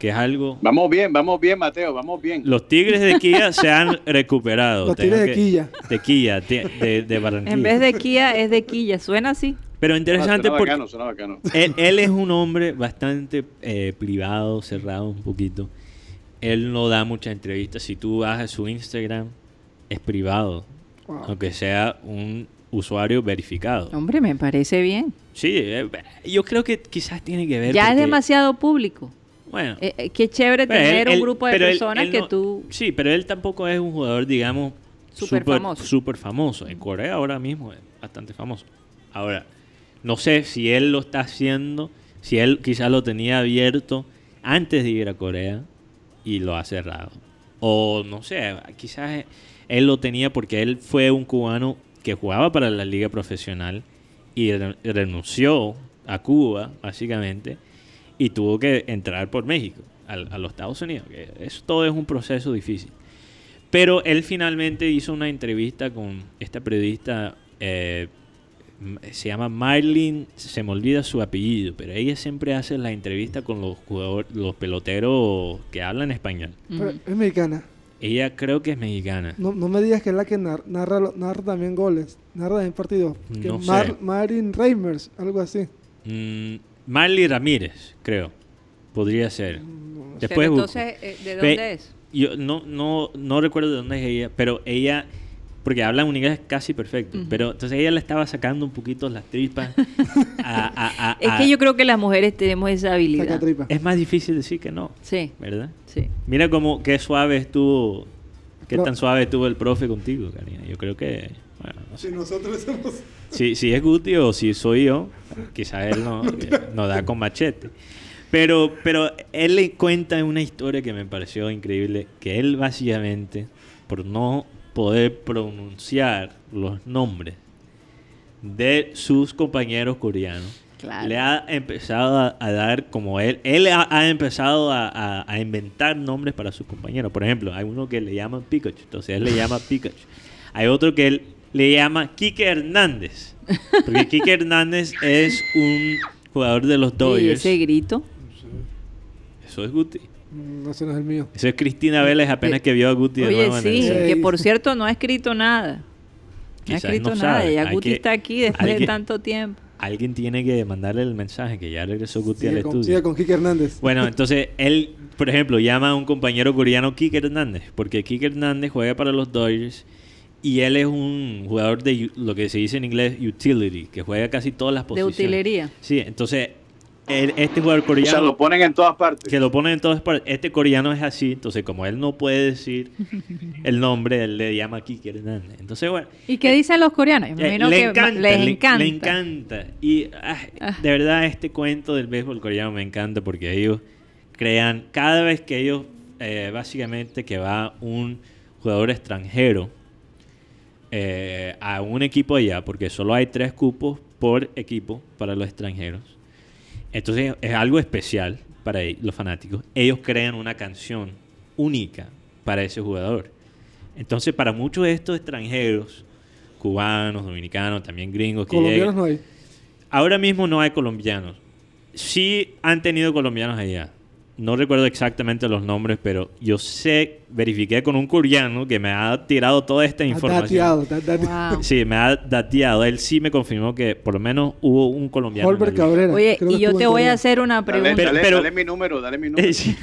Que es algo. Vamos bien, vamos bien, Mateo, vamos bien. Los Tigres de Quilla se han [LAUGHS] recuperado. Los Tigres de Quilla. De Quilla, de, de- de Barranquilla. En vez de Kia, es de Quilla. ¿Suena así? Pero interesante suena porque bacano, suena bacano. él, él es un hombre bastante eh, privado, cerrado un poquito. Él no da muchas entrevistas. Si tú vas a su Instagram, es privado. Wow. Aunque sea un usuario verificado. Hombre, me parece bien. Sí, eh, yo creo que quizás tiene que ver. Ya es demasiado público. Bueno. Eh, qué chévere Pero tener él- un grupo de él- personas él que no- tú... Sí, pero él tampoco es un jugador, digamos, Súper famoso. súper famoso. En Corea ahora mismo es bastante famoso. Ahora, no sé si él lo está haciendo, si él quizás lo tenía abierto antes de ir a Corea y lo ha cerrado. O no sé, quizás él lo tenía porque él fue un cubano que jugaba para la liga profesional y re- renunció a Cuba, básicamente, y tuvo que entrar por México, al- a, los Estados Unidos. Eso todo es un proceso difícil. Pero él finalmente hizo una entrevista con esta periodista, eh, se llama Marlene, se me olvida su apellido, pero ella siempre hace la entrevista con los jugadores, los peloteros que hablan español. Pero es mexicana. Ella creo que es mexicana. No, no me digas que es la que nar- narra, lo- narra también goles. Narra también partidos. Que No Mar- sé. Marin Reimers, algo así. Mm, Marley Ramírez, creo. Podría ser. Después Pero busco. entonces, eh, ¿de Ve- dónde es? Yo no, no, no recuerdo de dónde es ella, pero ella porque hablan un inglés casi perfecto. Pero entonces ella le estaba sacando un poquito las tripas. [LAUGHS] a- a- a- Es que yo creo que las mujeres tenemos esa Saca habilidad. Es más difícil decir que no, Sí, ¿verdad? sí. Mira cómo qué suave estuvo, qué No. tan suave estuvo el profe contigo, Karina. Yo creo que, bueno, no sé. Si nosotros somos... Si, si es Guti o si soy yo, quizás él no, [LAUGHS] nos da con machete. Pero, pero él le cuenta una historia que me pareció increíble, que él básicamente, por no poder pronunciar los nombres de sus compañeros coreanos, Claro. le ha empezado a, a dar como él, él ha, ha empezado a, a- a inventar nombres para sus compañeros. Por ejemplo, hay uno que le llaman Pikachu, entonces él le llama [LAUGHS] Pikachu. Hay otro que él le llama Kike Hernández, porque Kike Hernández es un jugador de los [LAUGHS] Y Dodgers. ese grito. Eso es Guti. Mm, No, ese no es el mío. Eso es Cristina Vélez apenas que vio a Guti de Oye, nuevo en el sí, que por cierto no ha escrito nada. No ha escrito no nada. sabe. Ya Hay Guti que- está aquí después de tanto tiempo. Alguien tiene que mandarle el mensaje que ya regresó Guti al con, estudio. sigue con Kike Hernández. Bueno, [LAUGHS] entonces él, por ejemplo, llama a un compañero coreano Kike Hernández, porque Kike Hernández juega para los Dodgers y él es un jugador de lo que se dice en inglés utility, que juega casi todas las De posiciones. utilería. Sí, entonces él- este jugador O coreano sea, lo ponen en todas partes. que lo ponen en todas partes, este coreano es así, entonces como él no puede decir [LAUGHS] el nombre, él le llama Kike Hernández. Entonces, bueno, ¿Y qué dicen los coreanos? Me eh, imagino le que encanta, les le, encanta. le encanta. Y ah, Ah. de verdad este cuento del béisbol coreano me encanta porque ellos crean, cada vez que ellos, eh, básicamente que va un jugador extranjero eh, a un equipo allá, porque solo hay tres cupos por equipo para los extranjeros. Entonces es algo especial para ellos, los fanáticos. Ellos crean una canción única para ese jugador. Entonces para muchos de estos extranjeros, cubanos, dominicanos, también gringos que Colombianos llegan, no hay. Ahora mismo no hay colombianos. Sí han tenido colombianos allá. No recuerdo exactamente los nombres, pero yo sé, verifiqué con un coreano que me ha tirado toda esta información. dateado, está dateado. Wow. Sí, me ha dateado. Él sí me confirmó que por lo menos hubo un colombiano. Cabrera. Oye, y yo te voy a hacer una Dale, pregunta. Pero- dale- pero- dale mi número, dale mi número. [LAUGHS] Sí.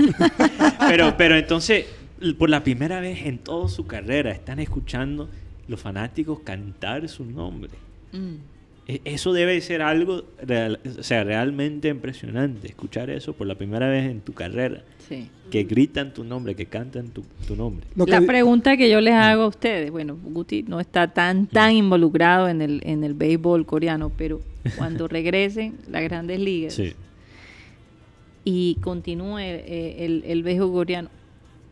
pero, pero entonces, por la primera vez en toda su carrera, están escuchando los fanáticos cantar su nombre. Mm. E- Eso debe ser algo real- o sea, realmente impresionante, escuchar eso por la primera vez en tu carrera, Sí. que gritan tu nombre, que cantan tu, tu nombre. La pregunta que yo les hago a ustedes, bueno, Guti no está tan tan involucrado en el en el béisbol coreano, pero cuando [LAUGHS] regresen las grandes ligas Sí. y continúe eh, el, el béisbol coreano,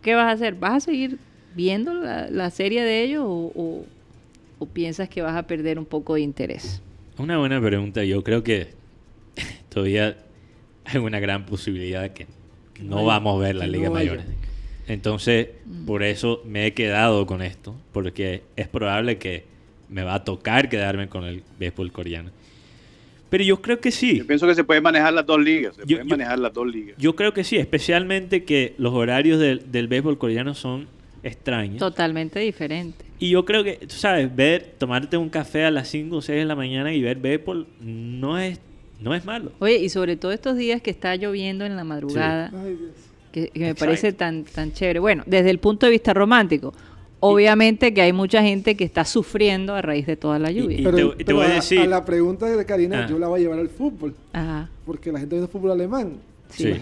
¿qué vas a hacer? ¿Vas a seguir viendo la, la serie de ellos o, o- o piensas que vas a perder un poco de interés? Una buena pregunta. Yo creo que [LAUGHS] todavía hay una gran posibilidad que no vaya, vamos a ver la Liga no. Mayores. Entonces, Mm. por eso me he quedado con esto, porque es probable que me va a tocar quedarme con el béisbol coreano. Pero yo creo que sí. Yo pienso que se pueden manejar las dos ligas. Se Yo- pueden yo- manejar las dos ligas. Yo creo que sí, especialmente que los horarios del, del béisbol coreano son extraños. Totalmente diferente. Y yo creo que, tú sabes, ver, tomarte un café a las 5 o 6 de la mañana y ver béisbol no es, no es malo. Oye, y sobre todo estos días que está lloviendo en la madrugada, Ay, Dios. que, que me parece tan, tan chévere. Bueno, desde el punto de vista romántico, obviamente que hay mucha gente que está sufriendo a raíz de toda la lluvia. Y Pero, te- voy a a, decir- a la pregunta de Karina, Ah. yo la voy a llevar al fútbol. Ajá. Porque la gente ve fútbol alemán. Sí.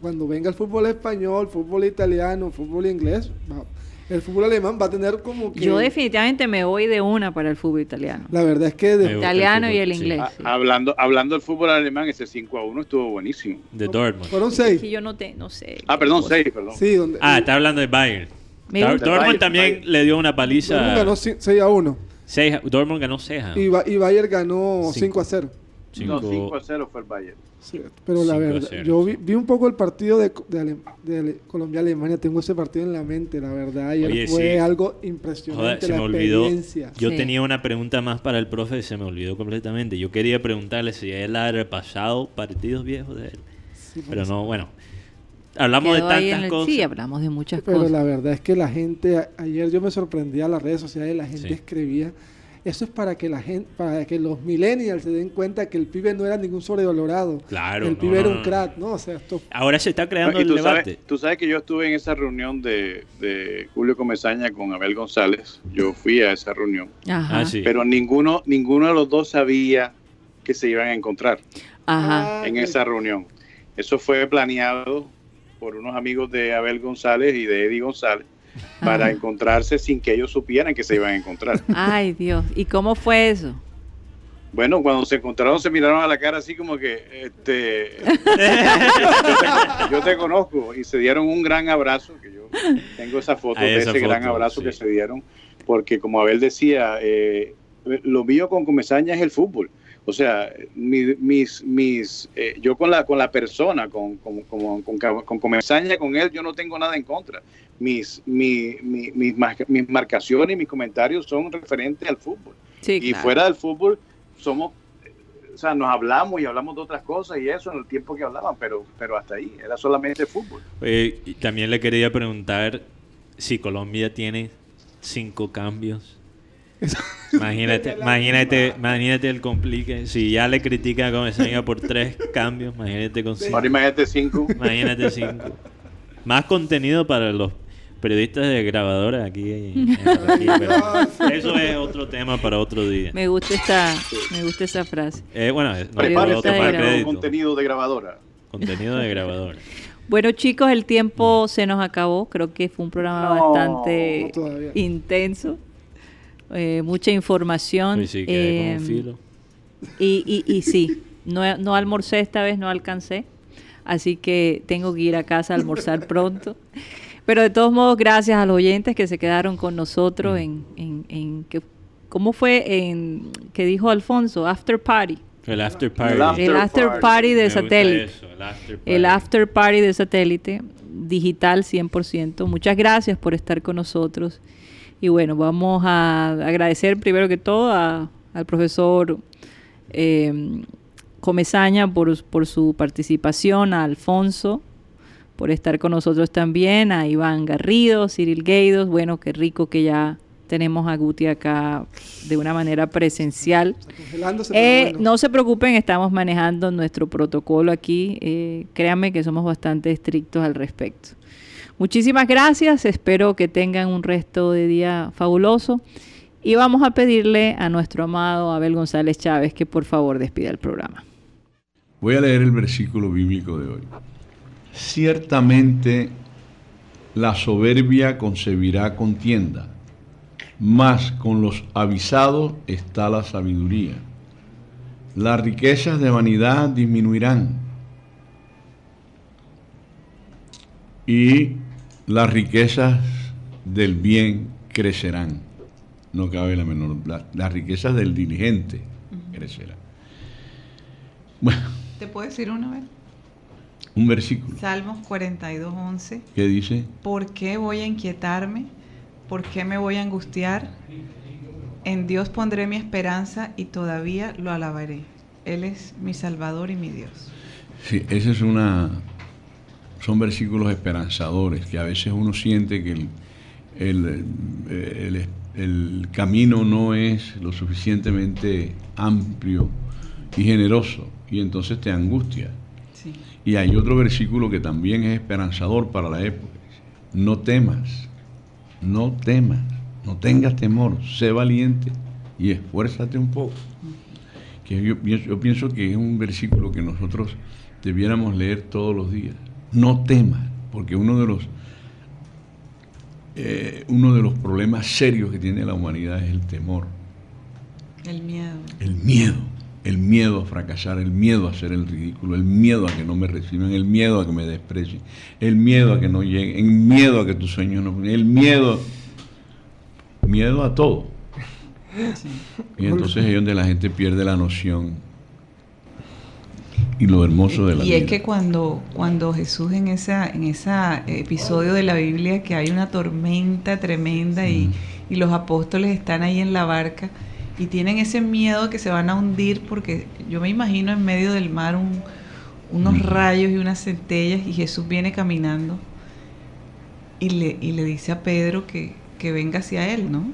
Cuando venga el fútbol español, fútbol italiano, fútbol inglés, va- el fútbol alemán va a tener como que... Yo definitivamente me voy de una para el fútbol italiano. La verdad es que... de- italiano el y el sí. inglés. Ah, sí. hablando, hablando del fútbol alemán, ese 5 a 1 estuvo buenísimo. De Dortmund. fueron Es seis. que yo no, te, no sé. Ah, perdón, 6, perdón. Sí, donde... Ah, está hablando de Bayern. Dortmund Bayern, también Bayern. le dio una Dortmund paliza. ganó 6 a 1. Seis- Dortmund ganó 6 Y, Ba- y Bayern ganó Cinco. 5 a 0. No, 5 a 0 fue el Bayern. Sí, pero la Cinco verdad, cero, yo vi, sí. vi un poco el partido de, de, Ale- de Ale- Colombia-Alemania, tengo ese partido en la mente, la verdad. Ayer Oye, fue sí. algo Joder, impresionante se la me olvidó. Yo Sí. tenía una pregunta más para el profe y se me olvidó completamente. Yo quería preguntarle si él ha repasado partidos viejos de él. Sí, Pero no, bueno. Hablamos Quedó de tantas el- cosas. Sí, hablamos de muchas Pero cosas. la verdad es que la gente, a- ayer yo me sorprendía a las redes sociales, la gente Sí. escribía Eso es para que la gente, para que los millennials se den cuenta que el pibe no era ningún sobrevalorado. Claro. El no, pibe era un crack, ¿no? O sea, esto Ahora se está creando el tú, debate. sabes, tú sabes que yo estuve en esa reunión de, de Julio Comesaña con Abel González. Yo fui a esa reunión. Ajá. Ah, sí. Pero ninguno, ninguno de los dos sabía que se iban a encontrar Ajá. Ah, en esa reunión. Eso fue planeado por unos amigos de Abel González y de Eddie González [LAUGHS] para encontrarse sin que ellos supieran que se iban a encontrar. Ay, Dios. ¿Y cómo fue eso? Bueno, cuando se encontraron se miraron a la cara así como que, este, yo, [LAUGHS] te, yo te conozco y se dieron un gran abrazo, que yo tengo esa foto de esa ese gran abrazo sí. que se dieron, porque como Abel decía, eh, lo mío con Comesaña es el fútbol. O sea, mi- mis, mis, eh, yo con la, con la persona, con, con, con, con, con Comesaña, con él, yo no tengo nada en contra. Mis, mi, mi- mis, mis marcaciones y mis comentarios son referentes al fútbol Sí, y claro. fuera del fútbol somos o sea nos hablamos y hablamos de otras cosas y eso en el tiempo que hablaban pero pero hasta ahí era solamente fútbol Eh, y también le quería preguntar si Colombia tiene cinco cambios. Imagínate, [LAUGHS] imagínate, imagínate el complique. Si ya le critica a Comesaña por tres cambios, imagínate con cinco. ahora imagínate cinco Imagínate cinco. Más contenido para los periodistas de grabadoras aquí. en- aquí, [LAUGHS] pero eso es otro tema para otro día. Me gusta esta, me gusta esa frase. Eh, bueno, es- no, prepárese para crédito. contenido de grabadora Contenido de grabadora. [LAUGHS] Bueno, chicos, el tiempo se nos acabó. Creo que fue un programa No, bastante no intenso. Eh, mucha información. Uy, sí, Eh, un filo. Y, y, y sí, no, no almorcé esta vez, no alcancé. Así que tengo que ir a casa a almorzar [LAUGHS] pronto. Pero de todos modos, gracias a los oyentes que se quedaron con nosotros en, en, en que, ¿cómo fue en que dijo Alfonso? After Party. El after party. El after el after party. de satélite. eso, el after El party. after party de satélite, digital 100%. Muchas gracias por estar con nosotros. Y bueno, vamos a agradecer primero que todo a- al profesor eh, Comezaña por, por su participación, a Alfonso por estar con nosotros también, a Iván Garrido, Cyril Gueidos. Bueno, qué rico que ya tenemos a Guti acá de una manera presencial. Eh, bueno. No se preocupen, estamos manejando nuestro protocolo aquí. Eh, créanme que somos bastante estrictos al respecto. Muchísimas gracias, espero que tengan un resto de día fabuloso. Y vamos a pedirle a nuestro amado Abel González Chávez que por favor despida el programa. Voy a leer el versículo bíblico de hoy. Ciertamente la soberbia concebirá contienda, mas con los avisados está la sabiduría. Las riquezas de vanidad disminuirán y las riquezas del bien crecerán. No cabe la menor. la- las riquezas del diligente crecerán. Bueno, ¿Te puedo decir una vez? un versículo Salmos 42, 11. que dice, ¿Por qué voy a inquietarme? ¿Por qué me voy a angustiar? En Dios pondré mi esperanza y todavía lo alabaré. Él es mi Salvador y mi Dios. sí, ese es una, son versículos esperanzadores que a veces uno siente que el, el, el- el camino no es lo suficientemente amplio y generoso y entonces te angustia. Sí. Y hay otro versículo que también es esperanzador para la época. No temas, no temas, no tengas temor, sé valiente y esfuérzate un poco. Que yo pienso que es un versículo que nosotros debiéramos leer todos los días. No temas, porque uno de los eh, uno de los problemas serios que tiene la humanidad es el temor, El miedo. el miedo, el miedo a fracasar, el miedo a hacer el ridículo, el miedo a que no me reciban, el miedo a que me desprecien, el miedo a que no lleguen, el miedo a que tus sueños no, el miedo, miedo a todo. Y entonces es donde la gente pierde la noción y lo hermoso de la Y vida. es que cuando, cuando Jesús en esa, en ese episodio de la Biblia que hay una tormenta tremenda y, y los apóstoles están ahí en la barca y tienen ese miedo que se van a hundir porque yo me imagino en medio del mar un- unos Mm. rayos y unas centellas y Jesús viene caminando y le, y le dice a Pedro que, que venga hacia él, ¿no?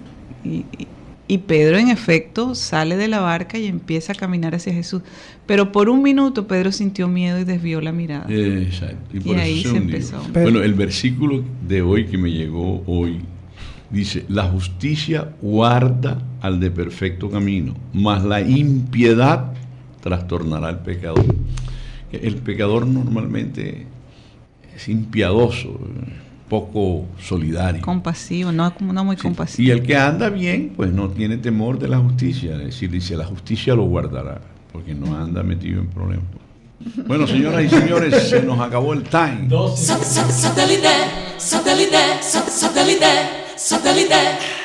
Y, y- Y Pedro en efecto sale de la barca y empieza a caminar hacia Jesús. Pero por un minuto Pedro sintió miedo y desvió la mirada. Exacto. Y, ahí se, empezó. Bueno, el versículo de hoy que me llegó hoy dice, la justicia guarda al de perfecto camino, mas la impiedad trastornará al pecador. El pecador normalmente es impiadoso poco solidario. Compasivo, no, no muy compasivo. Y el que anda bien, pues no tiene temor de la justicia. Es decir, dice, la justicia lo guardará, porque no anda metido en problemas. Bueno, señoras y señores, [LAUGHS] se nos acabó el time. Satélite, satélite, satélite, satélite.